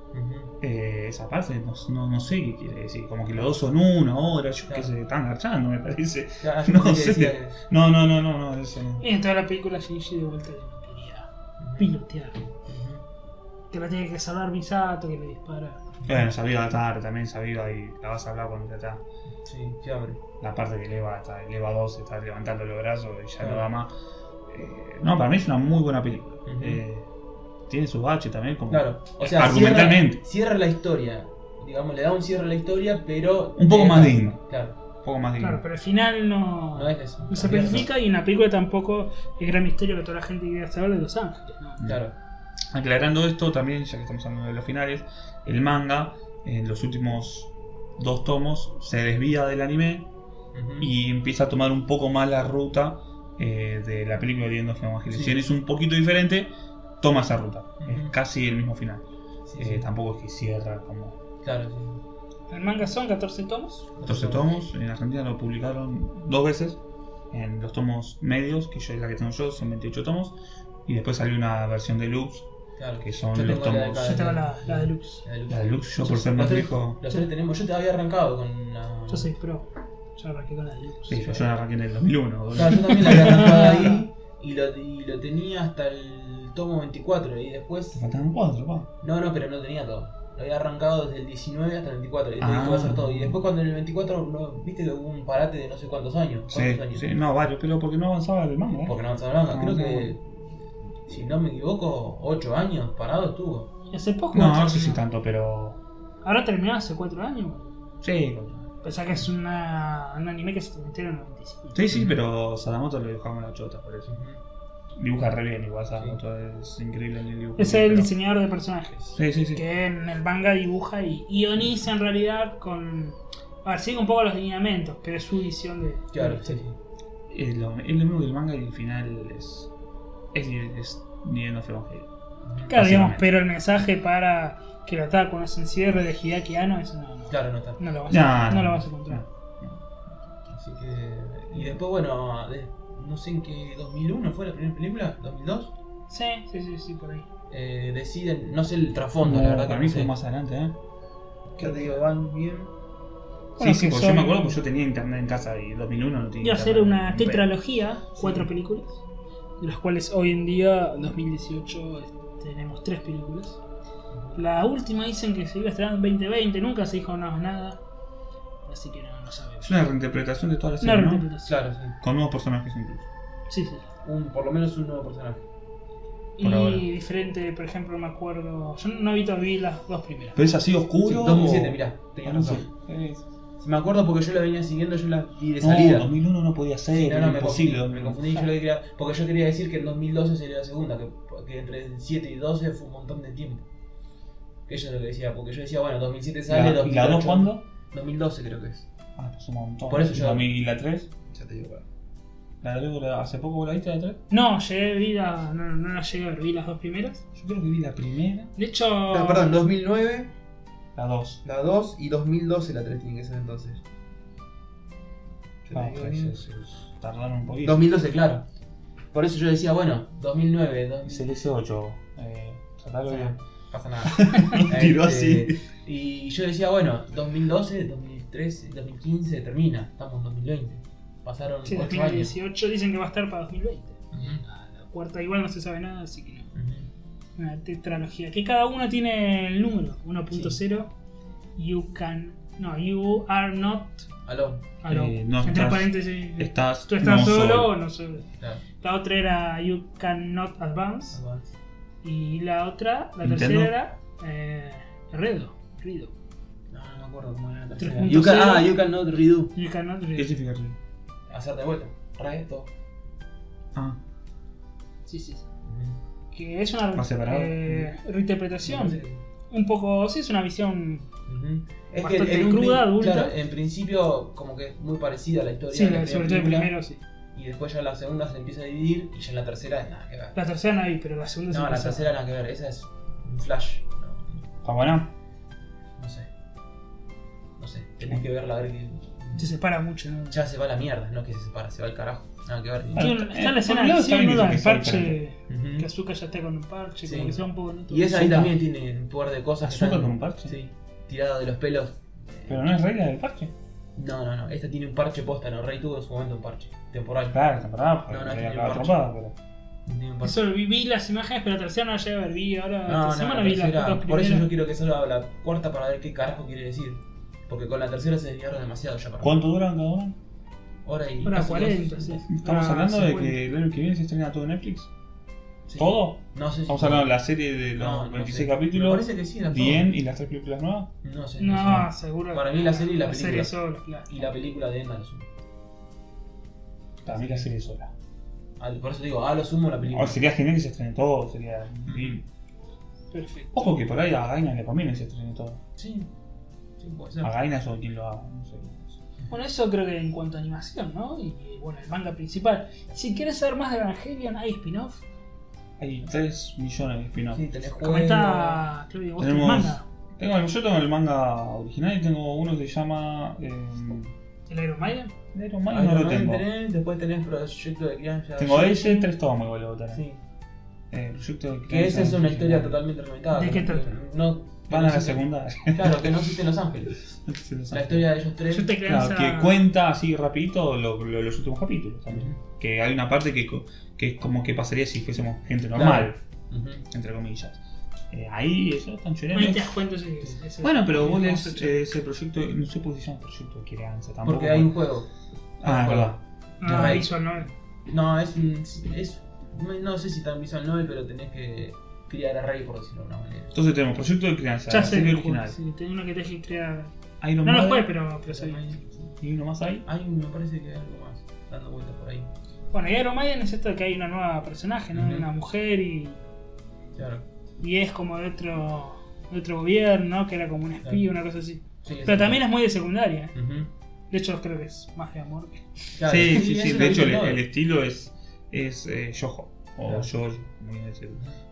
Speaker 1: Eh, esa parte no, no, no sé qué quiere decir. Como que los dos son uno ahora, yo
Speaker 2: Claro.
Speaker 1: qué sé, están garchando, me parece.
Speaker 2: Claro,
Speaker 1: No
Speaker 2: que
Speaker 1: sé.
Speaker 2: decía que-
Speaker 1: No, no, no, no, no, eso no.
Speaker 3: Y en toda la película Shinji de vuelta que no quería pilotear.
Speaker 2: Ujú.
Speaker 3: Que la tiene que salvar Misato, que le dispara.
Speaker 1: Bueno, sabía tarde también, sabía y la vas a hablar cuando ya está.
Speaker 2: Sí, fiambre.
Speaker 1: La parte que eleva, está, eleva 2, está levantando los brazos y ya no da más. Eh, no, para mí es una muy buena película. Eh, tiene su bache también, como
Speaker 2: Claro, o sea,
Speaker 1: argumentalmente.
Speaker 2: Cierra, cierra la historia. Digamos, le da un cierre a la historia, pero.
Speaker 1: Un poco más digno.
Speaker 2: Claro,
Speaker 1: un poco más digno.
Speaker 3: Claro, pero al final no,
Speaker 2: no es eso.
Speaker 3: no se especifica y en la película tampoco el gran misterio que toda la gente quiere saber de Los Ángeles. ¿no?
Speaker 2: Claro.
Speaker 1: Aclarando esto también, ya que estamos hablando de los finales, el manga en los últimos dos tomos se desvía del anime y empieza a tomar un poco más la ruta eh, de la película de End of Evangelion.
Speaker 2: Sí.
Speaker 1: Si bien es un poquito diferente, toma esa ruta. Es casi el mismo final.
Speaker 2: Sí,
Speaker 1: Eh,
Speaker 2: sí.
Speaker 1: Tampoco es que cierra como
Speaker 2: Claro, sí.
Speaker 3: El manga son 14 tomos.
Speaker 1: 14 tomos. En Argentina lo publicaron dos veces. En los tomos medios, que yo es la que tengo yo, son 28 tomos. Y después salió una versión deluxe.
Speaker 2: Claro.
Speaker 1: Que son
Speaker 2: Yo
Speaker 1: los
Speaker 2: tengo la de
Speaker 1: tomos-
Speaker 3: Yo tengo la, la deluxe.
Speaker 2: la deluxe.
Speaker 1: La deluxe, yo por ser más viejo.
Speaker 2: Los tres tenemos. Yo te había arrancado con la.
Speaker 3: Yo soy pro. Yo arranqué con la deluxe.
Speaker 1: Sí, yo, arranqué en el 2001.
Speaker 2: Claro, yo también la había arrancado ahí y lo, y lo tenía hasta el tomo 24 y
Speaker 1: Te
Speaker 2: después...
Speaker 1: faltaban cuatro, pa.
Speaker 2: No, no, pero no tenía todo. Lo había arrancado desde el 19 hasta el 24 y te
Speaker 1: Ah.
Speaker 2: iba a hacer todo. Y después cuando en el 24, no, viste que hubo un parate de no sé cuántos años.
Speaker 1: Sí,
Speaker 2: ¿Cuántos años?
Speaker 1: sí, no, varios, pero porque no avanzaba el manga. ¿eh?
Speaker 2: Porque no avanzaba nada.
Speaker 1: No,
Speaker 2: Creo
Speaker 1: no.
Speaker 2: que, si no me equivoco, 8 años parado estuvo.
Speaker 3: Y hace poco.
Speaker 1: No, no sé si tanto, pero.
Speaker 3: Ahora terminó hace 4 años.
Speaker 1: Sí,
Speaker 3: Pensá que es una, un anime que se transmitió en el 95.
Speaker 1: sí, sí, pero Sadamoto lo dibujaba con la chota, por eso. Dibuja re bien, igual Sadamoto es increíble en el dibujo.
Speaker 3: Es el
Speaker 1: pero-
Speaker 3: diseñador de personajes.
Speaker 1: Sí, sí, sí.
Speaker 3: Que en el manga dibuja y ioniza en realidad con. A ver, sigue un poco los lineamientos, pero es su visión de.
Speaker 2: Claro, sí, sí.
Speaker 1: Es lo, es lo mismo que el manga y el final es. Es, es ni End of Evangelion.
Speaker 3: Claro, digamos, pero el mensaje para que el ataque no se encierre de Hideaki Anno, no, no,
Speaker 2: Claro, no está.
Speaker 3: no lo vas
Speaker 1: No,
Speaker 3: a, no
Speaker 1: no,
Speaker 3: lo vas a encontrar.
Speaker 2: Así que. Y después, bueno, de- no sé en qué. ¿2001 fue la primera película? ¿2002?
Speaker 3: Sí, sí, sí, sí, por ahí.
Speaker 2: Eh, deciden, no sé el trasfondo,
Speaker 1: No,
Speaker 2: la verdad
Speaker 1: para
Speaker 2: que
Speaker 1: mí
Speaker 2: no
Speaker 1: fue
Speaker 2: sé.
Speaker 1: más adelante, ¿eh?
Speaker 2: Que te digo, van bien.
Speaker 3: Bueno,
Speaker 1: sí, sí,
Speaker 3: que
Speaker 1: porque
Speaker 3: son-
Speaker 1: yo me acuerdo que yo tenía internet en casa y 2001 no tenía
Speaker 3: Iba a ser
Speaker 1: internet.
Speaker 3: una tetralogía, cuatro
Speaker 2: Sí.
Speaker 3: películas, de las cuales hoy en día, 2018, tenemos tres películas. La última dicen que se iba a estrenar en 2020, nunca se dijo nada, nada. Así que no, no sabemos.
Speaker 1: Es una reinterpretación de toda la
Speaker 3: Una
Speaker 1: serie, ¿no?
Speaker 3: reinterpretación.
Speaker 2: Claro, sí.
Speaker 1: Con nuevos personajes incluso.
Speaker 3: Sí, sí.
Speaker 2: Un, por lo menos un nuevo personaje.
Speaker 3: Y
Speaker 1: ahora.
Speaker 3: diferente, por ejemplo, me acuerdo. Yo no he visto, vi las dos primeras.
Speaker 1: ¿Pero es así
Speaker 2: Sí,
Speaker 1: oscuro?
Speaker 2: 2007,
Speaker 1: o-
Speaker 2: mirá, tenías
Speaker 1: Ah,
Speaker 2: razón.
Speaker 1: sí.
Speaker 2: Me acuerdo porque yo la venía siguiendo, yo la vi de
Speaker 1: No,
Speaker 2: salida.
Speaker 1: 2001 no podía ser,
Speaker 2: Sí, no,
Speaker 1: era
Speaker 2: no, me
Speaker 1: imposible.
Speaker 2: confundí, me confundí, yo lo que quería, porque yo quería decir que en 2012 sería la segunda, que, que entre el 7 y 12 fue un montón de tiempo. Que eso es lo que decía, porque yo decía, bueno, 2007 sale,
Speaker 1: ¿La, ¿Y la
Speaker 2: 2008,
Speaker 1: 2 cuándo?
Speaker 2: 2012 creo que es.
Speaker 1: Ah, pues un montón.
Speaker 2: Por eso yo-
Speaker 1: ¿Y la 3?
Speaker 2: Ya te digo, bueno.
Speaker 1: ¿La de la- ¿Hace poco la viste la 3?
Speaker 3: No, llegué, vi la, no, no la llegué a ver, vi las dos primeras.
Speaker 1: Yo creo que vi la primera.
Speaker 3: De hecho.
Speaker 2: No, perdón, 2009,
Speaker 1: La 2.
Speaker 2: la 2 y 2012 la 3 tiene que ser entonces. Yo
Speaker 1: Ah,
Speaker 2: digo
Speaker 1: pues, es- es- tardaron un poquito.
Speaker 2: 2012, claro. Por eso yo decía, bueno, 2009, 2000,
Speaker 1: Es el S8. Eh.
Speaker 2: Pasa nada.
Speaker 1: Tiró
Speaker 2: Este,
Speaker 1: así.
Speaker 2: Y yo decía, bueno, 2012, 2013, 2015 termina, estamos en 2020. Pasaron
Speaker 3: Sí,
Speaker 2: 8 años.
Speaker 3: 2018 dicen que va a estar para 2020.
Speaker 2: Ujú.
Speaker 3: La, la cuarta igual no se sabe nada, así que no.
Speaker 2: Ujú.
Speaker 3: Una tetralogía. Que cada una tiene el número. 1.0. You can. No, you are not
Speaker 2: Aló,
Speaker 3: alone.
Speaker 1: Eh, no
Speaker 3: Entre
Speaker 1: estás-
Speaker 3: paréntesis.
Speaker 1: Estás,
Speaker 3: Tú estás
Speaker 1: no
Speaker 3: solo,
Speaker 1: solo.
Speaker 3: o no solo.
Speaker 2: claro.
Speaker 3: La otra era You cannot advance.
Speaker 2: Advance.
Speaker 3: Y la otra, la
Speaker 1: Nintendo.
Speaker 3: tercera era. Eh, Redo. Redo.
Speaker 2: No, no me acuerdo cómo era la
Speaker 3: 3.0.
Speaker 2: tercera. You can, ah, you cannot redo.
Speaker 3: You cannot
Speaker 1: ¿Qué
Speaker 3: redo.
Speaker 1: significa eso?
Speaker 2: Hacer de vuelta. Reto.
Speaker 1: Ah,
Speaker 3: Sí, sí. sí. Que es una eh, reinterpretación. un poco. Sí, es una visión.
Speaker 2: Ujú. Es
Speaker 3: Bastante
Speaker 2: en
Speaker 3: cruda, adulta.
Speaker 2: claro, en principio, como que es muy parecida a la historia.
Speaker 3: Sí,
Speaker 2: de la
Speaker 3: sobre todo el primero, sí.
Speaker 2: Y después ya la segunda se empieza a dividir y ya en la tercera es nada que ver.
Speaker 3: La tercera no hay, pero la segunda
Speaker 2: No, la
Speaker 3: pasa.
Speaker 2: tercera nada que ver, esa es un flash. No,
Speaker 1: ¿Está buena?
Speaker 2: no sé. No sé, tenés que verla a ver que.
Speaker 3: Se separa mucho, ¿no?
Speaker 2: Ya se va la mierda, no que se separa, se va al carajo. Nada que ver.
Speaker 3: Tiene-
Speaker 1: eh,
Speaker 3: está la escena
Speaker 1: un
Speaker 3: de
Speaker 1: lado
Speaker 3: acción,
Speaker 1: está bien
Speaker 3: ¿no?
Speaker 1: que
Speaker 3: El parche. Que Azuka ya está con un parche, como que se va un poco neto.
Speaker 2: Y esa ahí
Speaker 1: Azúcar.
Speaker 2: también tiene un poder de cosas. que
Speaker 1: ¿Azúcar con un parche?
Speaker 2: Sí, tirada de los pelos.
Speaker 1: Pero no es regla del parche.
Speaker 2: No, no, no, esta tiene un parche posta, no, Rey tuvo en su momento un parche. Temporal.
Speaker 1: Claro, temporada,
Speaker 2: No, no, tiene
Speaker 1: acaba
Speaker 2: parche.
Speaker 1: atropada, pero.
Speaker 2: Tiene un parche.
Speaker 3: Eso vi, vi las imágenes, pero la tercera no la llegué a ver. Vi ahora.
Speaker 2: No,
Speaker 3: esta
Speaker 2: no,
Speaker 3: semana
Speaker 2: la
Speaker 3: vi las
Speaker 2: tercera,
Speaker 3: dos
Speaker 2: por eso yo quiero que salga la cuarta para ver qué carajo quiere decir. Porque con la tercera se desviaron demasiado ya para.
Speaker 1: ¿Cuánto duran cada uno?
Speaker 2: Hora y
Speaker 3: Hora
Speaker 2: casi
Speaker 3: 40,
Speaker 2: dos.
Speaker 3: sí.
Speaker 1: Estamos
Speaker 3: Ah,
Speaker 1: hablando de
Speaker 3: 50.
Speaker 1: que el año que viene se estrena todo en Netflix.
Speaker 2: Sí.
Speaker 1: ¿Todo?
Speaker 2: No sé si-
Speaker 1: Estamos hablando de la serie de los
Speaker 2: No, no
Speaker 1: 26
Speaker 2: sé. Me
Speaker 1: capítulos,
Speaker 2: parece que sí, era todo.
Speaker 1: 10 y las tres películas nuevas.
Speaker 2: No sé.
Speaker 3: No,
Speaker 2: sé.
Speaker 3: seguro.
Speaker 2: Para mí la serie y la
Speaker 3: La serie
Speaker 2: película.
Speaker 3: claro.
Speaker 2: Y la película de Enda lo sumo.
Speaker 1: Para mí la serie sola.
Speaker 2: Al- Por eso digo, ah, lo sumo la película.
Speaker 1: O sería genial que se estrene todo, sería increíble.
Speaker 3: Perfecto.
Speaker 1: Ojo que por ahí a Gaina le conviene que se estrene todo.
Speaker 2: Sí. Sí, puede ser.
Speaker 1: A Gaina o quien lo haga, no sé.
Speaker 3: Bueno, eso creo que en cuanto a animación, ¿no? Y bueno, el manga principal. Si quieres saber más de Evangelion, hay spin-off.
Speaker 1: Hay 3 millones de spin-offs.
Speaker 2: Sí, tenés juego.
Speaker 3: Comenta, Claudio, vos tenés
Speaker 1: Tenemos-
Speaker 3: manga.
Speaker 1: Tengo, yo tengo el manga original y tengo uno que se llama. Eh,
Speaker 3: El Iron Maiden.
Speaker 1: Iron Man,
Speaker 2: Iron
Speaker 1: no lo tengo.
Speaker 2: tenés, después tenés Proyecto de Crianza.
Speaker 1: Tengo ese, tres tomos igual luego tenés.
Speaker 2: Sí.
Speaker 1: Eh, proyecto de
Speaker 2: Que esa es una historia totalmente reventada.
Speaker 3: ¿De qué trata?
Speaker 2: No,
Speaker 1: Van
Speaker 2: no
Speaker 1: a la
Speaker 2: existe-
Speaker 1: secundaria.
Speaker 2: Claro, que no existe en Los Ángeles.
Speaker 1: Los
Speaker 2: La historia de ellos tres.
Speaker 3: Yo te
Speaker 1: Claro, que cuenta así rapidito lo- lo- los últimos capítulos también. Que hay una parte que, co- que es como que pasaría si fuésemos gente normal, entre comillas. Eh, ahí eso están
Speaker 3: Ahí
Speaker 1: choreando.
Speaker 3: te das cuenta ese- ese-
Speaker 1: Bueno, pero vos
Speaker 3: ese
Speaker 1: lees ese proyecto, no sé por qué se llama proyecto de crianza tampoco.
Speaker 2: Porque hay un juego.
Speaker 1: Ah, es verdad.
Speaker 3: Ah, visual novel.
Speaker 2: No, es un. Es, no sé si tan visual novel, pero tenés que criar a Rey, por decirlo de una manera.
Speaker 1: Entonces tenemos proyecto de crianza,
Speaker 3: Ya
Speaker 1: la
Speaker 3: sé
Speaker 1: serie
Speaker 3: el
Speaker 1: original.
Speaker 3: Sí, tenía uno que te crear.
Speaker 1: Iron
Speaker 3: No lo jugué, pero, pero sabía.
Speaker 1: ¿Y uno más ahí?
Speaker 2: Hay me parece que hay algo más dando vueltas por ahí.
Speaker 3: Bueno, y Iron Maiden es esto de que hay una nueva personaje, ¿no?
Speaker 2: Ujú.
Speaker 3: Una mujer y,
Speaker 2: Claro.
Speaker 3: y es como de otro, de otro gobierno, ¿no? Que era como un espía, una cosa así.
Speaker 2: Sí,
Speaker 3: Pero también es muy de secundaria. ¿eh?
Speaker 2: Ujú.
Speaker 3: De hecho, creo que es más de amor. que-
Speaker 2: Claro,
Speaker 1: sí, sí, sí.
Speaker 2: una
Speaker 1: De hecho, el, el estilo es, es eh, Yojo. O
Speaker 2: Claro.
Speaker 1: Jojo, como viene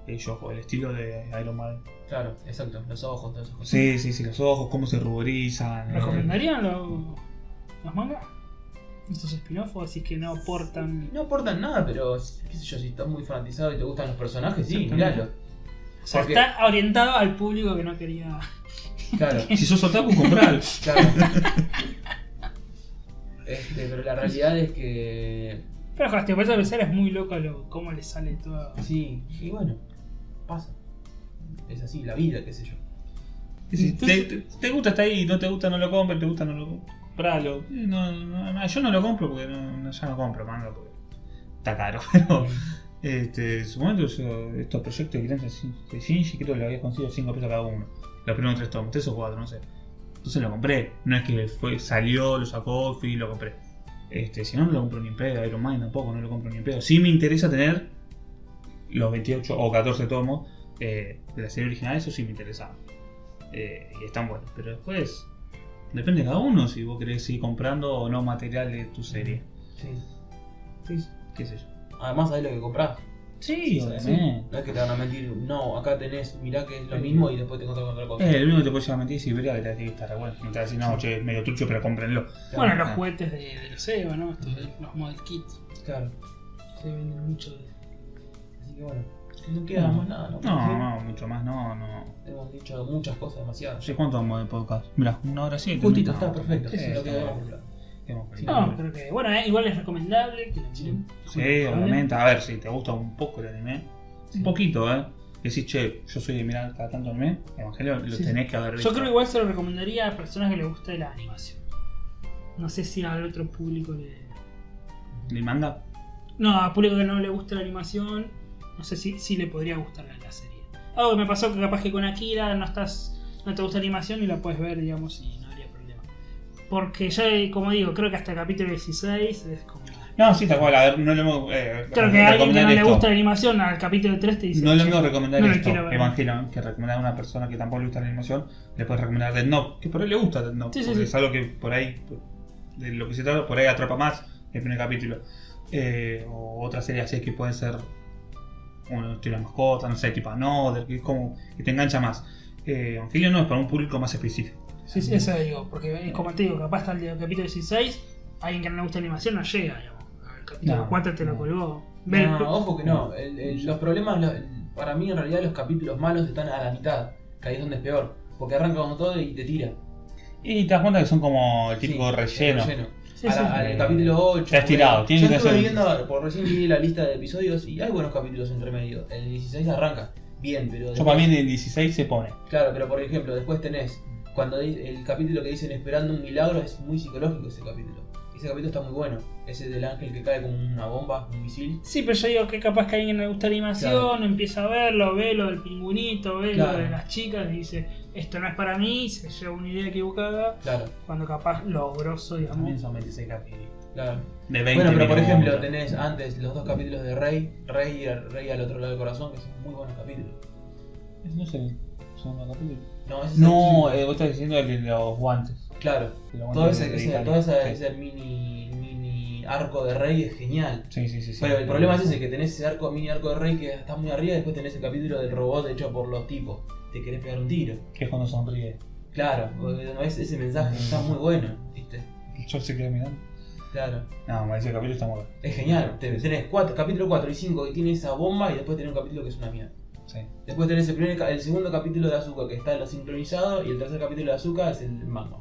Speaker 1: el estilo de Iron Man.
Speaker 2: Claro, exacto. Los ojos, todas esas cosas.
Speaker 1: Sí, sí, sí, los ojos, cómo se ruborizan. eh.
Speaker 3: ¿Recomendarían lo- los mangas? ¿Estos spin-off o decís que no aportan?
Speaker 2: No aportan nada, pero qué sé yo, si estás muy fanatizado y te gustan los personajes, sí, míralo.
Speaker 3: O sea,
Speaker 2: Porque-
Speaker 3: está orientado al público que no quería.
Speaker 2: Claro,
Speaker 1: Si sos otaku, compralo.
Speaker 2: claro. Este, pero la realidad es que.
Speaker 3: Pero joder, te parece pensar es muy loco lo, cómo le sale todo.
Speaker 2: Sí, y bueno, pasa. Es así, la vida, qué sé yo.
Speaker 1: Si te, te- te gusta, está ahí, no te gusta, no lo compres, te gusta, no lo compralo. No, no, no, yo no lo compro porque no, no- ya no compro manga porque está caro. Pero este, en su momento yo, estos proyectos de crianza de Shinji creo que lo había conseguido 5 pesos cada uno. Los primeros tres tomos, 3 o 4, no sé. Entonces lo compré. No es que fue, salió, lo sacó, fui y lo compré. Este, si no, no lo compro ni en pedo. Iron Man tampoco, no lo compro ni en pedo. Sí me interesa tener los 28 o 14 tomos eh, de la serie original, eso sí me interesaba. Eh, y están buenos. Pero después, depende de cada uno si vos querés seguir comprando o no material de tu serie.
Speaker 2: Sí.
Speaker 1: Sí, qué sé yo.
Speaker 2: Además, sabés lo que compras.
Speaker 1: Sí,
Speaker 2: Sí,
Speaker 1: obviamente.
Speaker 2: No es que te van a mentir, no, acá tenés, mirá que es lo mismo y después te encontrás con otra cosa.
Speaker 1: Eh, el único que te puede llevar a mentir es si verá que te tiene que estar re bueno. No te va a decir, no, che, es medio trucho, pero cómprenlo.
Speaker 2: Claro,
Speaker 3: Bueno, los
Speaker 1: ah.
Speaker 3: juguetes de, de los EVA, ¿no? Estos los model kits.
Speaker 2: Claro.
Speaker 3: Se venden mucho de.
Speaker 2: Así que bueno, no queda más nada, ¿no?
Speaker 1: No, no, mucho más, no, no.
Speaker 2: Hemos dicho muchas cosas, demasiado.
Speaker 1: Sé cuánto vamos de podcast. Mira, una hora siete.
Speaker 2: Justito, está perfecto.
Speaker 1: Sí,
Speaker 2: es lo que debemos hablar. Sí,
Speaker 3: No, creo que. Bueno, eh, igual es recomendable que lo miren.
Speaker 1: Sí, obviamente. A ver, si te gusta un poco el anime,
Speaker 2: Sí.
Speaker 1: un poquito, ¿eh? Decís, che, yo soy de mirar cada tanto anime, Evangelio, lo
Speaker 2: Sí,
Speaker 1: tenés que haber visto.
Speaker 3: Yo creo que igual se lo recomendaría a personas que les guste la animación. No sé si al otro público le.
Speaker 1: ¿El manga?
Speaker 3: No, a público que no le guste la animación, no sé si, si le podría gustar la, la serie. Algo que me pasó que capaz que con Akira no estás. no te gusta la animación y la puedes ver, digamos, y no habría problema. Porque ya, como digo, creo que hasta el capítulo 16 es como.
Speaker 1: No, sí, tal cual. A ver, no le hemos. Eh,
Speaker 3: Creo que a alguien que no le gusta la animación, al capítulo 3 te dice.
Speaker 1: No le
Speaker 3: "Che,
Speaker 1: mismo recomendar
Speaker 3: no
Speaker 1: esto,
Speaker 3: ver".
Speaker 1: Evangelion, que recomendar a una persona que tampoco le gusta la animación, le puedes recomendar Dead Note, que por ahí le gusta Dead Note,
Speaker 3: Sí, sí,
Speaker 1: porque
Speaker 3: sí.
Speaker 1: es algo que por ahí, de lo que se trata, por ahí atrapa más el primer capítulo. Eh, o otras series así que pueden ser una historia mascota, no sé, tipo Another, que es como que te engancha más. Eh, Evangelion no es para un público más específico.
Speaker 3: Sí, sí, eso digo, porque es como te digo, capaz hasta el capítulo 16, alguien que no le gusta la animación no llega, digamos. Al capítulo
Speaker 1: No,
Speaker 3: 4 te lo
Speaker 1: no.
Speaker 3: colgó. Ve-
Speaker 2: No, ojo que no. El- el- los problemas, los- para mí en realidad los capítulos malos están a la mitad, que ahí es donde es peor. Porque arranca con todo y te tira.
Speaker 1: Y te das cuenta que son como el típico
Speaker 2: Sí,
Speaker 1: relleno.
Speaker 3: Sí,
Speaker 2: A
Speaker 3: sí.
Speaker 2: la- al capítulo 8.
Speaker 1: Está estirado, tiene
Speaker 2: Yo
Speaker 1: que
Speaker 2: estuve
Speaker 1: ser-
Speaker 2: viendo, por recién vi la lista de episodios y hay buenos capítulos entre medio. El 16 arranca bien, pero.
Speaker 1: Yo
Speaker 2: después-
Speaker 1: para mí en el 16 se pone.
Speaker 2: Claro, pero por ejemplo, después tenés. Cuando el capítulo que dicen esperando un milagro es muy psicológico ese capítulo. Ese capítulo está muy bueno. Ese del ángel que cae como una bomba, un misil.
Speaker 3: Sí, pero yo digo que capaz que a alguien le gusta la animación,
Speaker 2: Claro.
Speaker 3: empieza a verlo, ve lo del pingüinito, ve
Speaker 2: Claro.
Speaker 3: lo de las chicas y dice, esto no es para mí, se lleva una idea equivocada,
Speaker 2: Claro,
Speaker 3: cuando capaz lo grosso, digamos.
Speaker 1: son 26 capítulos.
Speaker 2: claro.
Speaker 1: De 20
Speaker 2: Bueno, pero por ejemplo, tenés antes los dos capítulos de Rey, Rey y Rey al otro lado del corazón, que son muy buenos capítulos.
Speaker 1: No sé, son los capítulos.
Speaker 2: No, ese es
Speaker 1: No,
Speaker 2: el-
Speaker 1: eh, vos estás diciendo el de los guantes.
Speaker 2: claro.
Speaker 1: Los
Speaker 2: Todo
Speaker 1: guantes
Speaker 2: ese,
Speaker 1: de
Speaker 2: ese-
Speaker 1: Italia.
Speaker 2: todo ese,
Speaker 1: Sí.
Speaker 2: ese mini, mini arco de Rey es genial.
Speaker 1: Sí, sí, sí. sí.
Speaker 2: Pero el problema es ese, que tenés ese arco, mini arco de Rey que está muy arriba y después tenés el capítulo del robot hecho por los tipos. Te querés pegar un tiro.
Speaker 1: Que es cuando sonríe.
Speaker 2: Claro, es ese mensaje, está muy bueno, ¿viste?
Speaker 1: Yo se queda mirando.
Speaker 2: Claro.
Speaker 1: No, me dice el capítulo está muy bueno.
Speaker 2: Es genial. Te- Tenés cuatro, capítulo 4 y 5 que tiene esa bomba y después tenés un capítulo que es una mierda.
Speaker 1: Sí.
Speaker 2: Después tenés el, primer, el segundo capítulo de Azúcar que está en lo sincronizado y el tercer capítulo de Azúcar es el manga.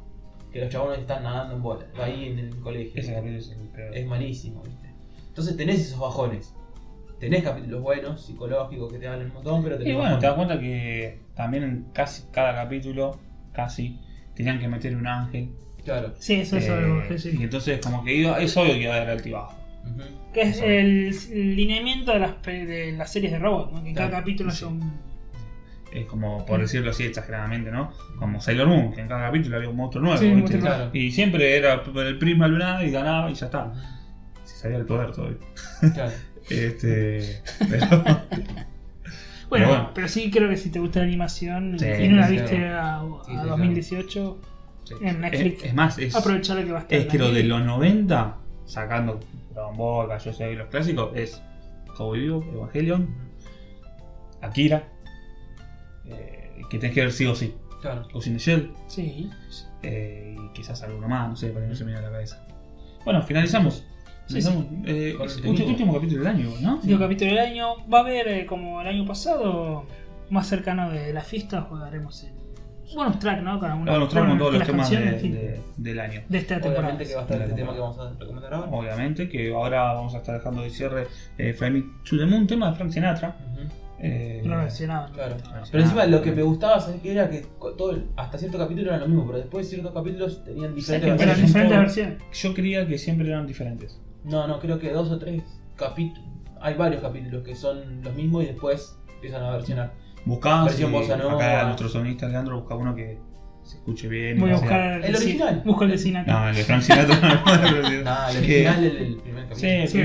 Speaker 2: Que los chabones están nadando en bola, ahí en el colegio.
Speaker 1: Ese capítulo es el peor.
Speaker 2: Es malísimo, ¿viste? Entonces tenés esos bajones. Tenés capítulos buenos, psicológicos, que te hablan un montón, pero tenés
Speaker 1: Y bueno, te das
Speaker 2: bajones.
Speaker 1: cuenta que también en casi cada capítulo, casi, tenían que meter un ángel.
Speaker 2: Claro.
Speaker 3: Sí, eso es algo
Speaker 1: Eh,
Speaker 3: que sí.
Speaker 1: Y entonces, como que iba, es obvio que iba a haber altibajo.
Speaker 2: Ujú.
Speaker 3: Que es el lineamiento de las, de las series de robots, ¿no? que en cada capítulo
Speaker 1: sí.
Speaker 3: son...
Speaker 1: Es como, por decirlo así exageradamente, ¿no? Como Sailor Moon, que en cada capítulo había un monstruo nuevo.
Speaker 3: Sí, un
Speaker 1: ¿viste?
Speaker 3: monstruo
Speaker 2: nuevo.
Speaker 1: Y siempre era el prisma lunar y ganaba y ya está. Si sabía el poder todavía.
Speaker 2: Claro.
Speaker 1: Este. Pero.
Speaker 3: Bueno,
Speaker 1: bueno.
Speaker 3: pero sí creo que si te gusta la animación
Speaker 1: Sí,
Speaker 3: y no la viste
Speaker 2: claro.
Speaker 3: a,
Speaker 2: Sí,
Speaker 3: a
Speaker 2: sí,
Speaker 3: 2018,
Speaker 1: sí.
Speaker 3: En Netflix.
Speaker 1: Es, es más, es,
Speaker 3: aprovechar que va a estar
Speaker 1: es que lo de los 90, sacando Dragon Ball, Yo y los clásicos, es Cowboy Vivo, Evangelion, Akira, eh, que tenés que ver sí o sí.
Speaker 2: Claro.
Speaker 1: Ghost in the Shell,
Speaker 3: Sí.
Speaker 1: eh, y quizás alguno más, no sé, para que no se me viene a la cabeza. Bueno, finalizamos.
Speaker 3: Sí,
Speaker 1: Finalizamos, eh,
Speaker 2: el
Speaker 1: ulti-
Speaker 2: temita.
Speaker 1: último capítulo del año, ¿no?
Speaker 3: Último capítulo del año. Va a haber, eh, como el año pasado, más cercano de la fiesta, jugaremos el bonus track, ¿no? Con, alguna-
Speaker 1: Bueno, traemos
Speaker 3: con
Speaker 1: todos los temas de, de- del año.
Speaker 3: de esta temporada.
Speaker 2: Obviamente que va a estar este tema que vamos a recomendar ahora.
Speaker 1: Obviamente, que ahora vamos a estar dejando de cierre eh, Fly Me to the Moon, tema de Frank Sinatra.
Speaker 2: Ujú.
Speaker 1: Eh,
Speaker 3: Lo mencionaba.
Speaker 2: Claro.
Speaker 1: Ah,
Speaker 2: Pero encima lo que me gustaba, ¿sabes qué? Era que todo, el- hasta cierto capítulo era lo mismo, pero después ciertos capítulos tenían diferentes
Speaker 1: que
Speaker 2: versiones.
Speaker 3: diferentes versiones.
Speaker 1: Yo creía que siempre eran diferentes.
Speaker 2: No, no, creo que dos o tres capítulos. Hay varios capítulos que son los mismos y después empiezan a versionar.
Speaker 1: Buscamos
Speaker 2: Versión bossa nova.
Speaker 1: acá nuestro sonista Leandro busca uno que se escuche bien.
Speaker 3: Voy a
Speaker 1: que sea-
Speaker 3: buscar
Speaker 2: ¿El
Speaker 3: sí,
Speaker 2: original?
Speaker 3: Busco el de Sinatra.
Speaker 1: No, el de Frank Sinatra no,
Speaker 2: el
Speaker 1: que-
Speaker 2: original es el primer capítulo.
Speaker 1: Sí,
Speaker 3: Sí,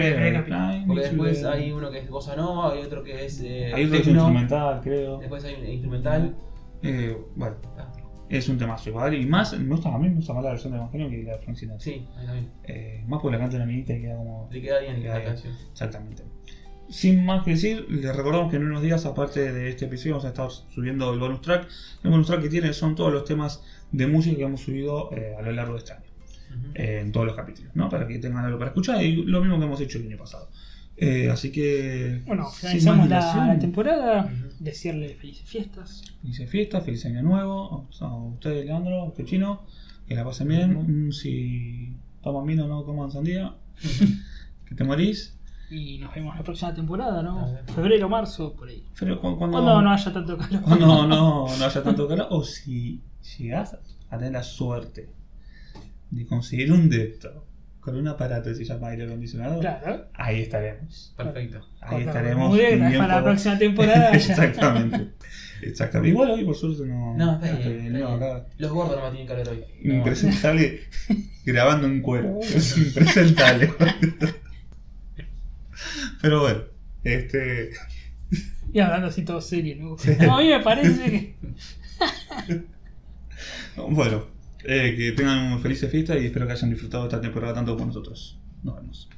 Speaker 2: Porque después hay uno que es bossa nova, hay otro que es eh,
Speaker 1: Hay otro que es instrumental, creo.
Speaker 2: después hay un instrumental.
Speaker 1: Eh, bueno,
Speaker 2: Ah,
Speaker 1: es un temazo igual. Y más, me gusta, a mí me gusta más la versión de Evangelio que la de Frank Sinatra.
Speaker 2: Sí, ahí también.
Speaker 1: Eh, más porque la canta una minita y queda como.
Speaker 2: Le queda bien
Speaker 1: Le queda
Speaker 2: la
Speaker 1: bien.
Speaker 2: canción.
Speaker 1: Exactamente. Sin más que decir, les recordamos que en unos días, aparte de este episodio, vamos a estar subiendo el bonus track. El bonus track que tiene son todos los temas de música que hemos subido eh, a lo largo de este año, Eh, en todos los capítulos, ¿no? Para que tengan algo para escuchar y lo mismo que hemos hecho el año pasado. Eh, así que.
Speaker 3: Bueno, finalizamos la, la temporada.
Speaker 2: Ujú.
Speaker 3: Decirle felices fiestas.
Speaker 1: Felices fiestas, feliz año nuevo. A ustedes, Leandro, a usted chino, que la pasen bien.
Speaker 2: Ujú.
Speaker 1: Mm, Si toman vino, no coman sandía. que te morís.
Speaker 3: Y nos vemos la próxima temporada, ¿no? Febrero, marzo, por ahí.
Speaker 1: Pero cuando,
Speaker 3: Cuando no haya tanto calor.
Speaker 1: cuando no, no haya tanto calor, o si llegas a tener la suerte de conseguir un depto con un aparato que se llama aire acondicionado,
Speaker 3: Claro.
Speaker 1: ahí estaremos.
Speaker 2: Perfecto.
Speaker 1: Ahí estaremos.
Speaker 3: Muy bien, para la próxima temporada.
Speaker 1: Exactamente. Exactamente. Igual hoy por suerte no.
Speaker 2: No, está bien.
Speaker 1: no, acá.
Speaker 2: Los gordos no tienen calor hoy. No.
Speaker 1: Impresentable grabando en cuero. Es impresentable. Pero bueno, este.
Speaker 3: Y hablando así todo serio, ¿no? No, a mí me parece que.
Speaker 1: Bueno, eh, que tengan felices fiestas y espero que hayan disfrutado esta temporada tanto como nosotros. Nos vemos.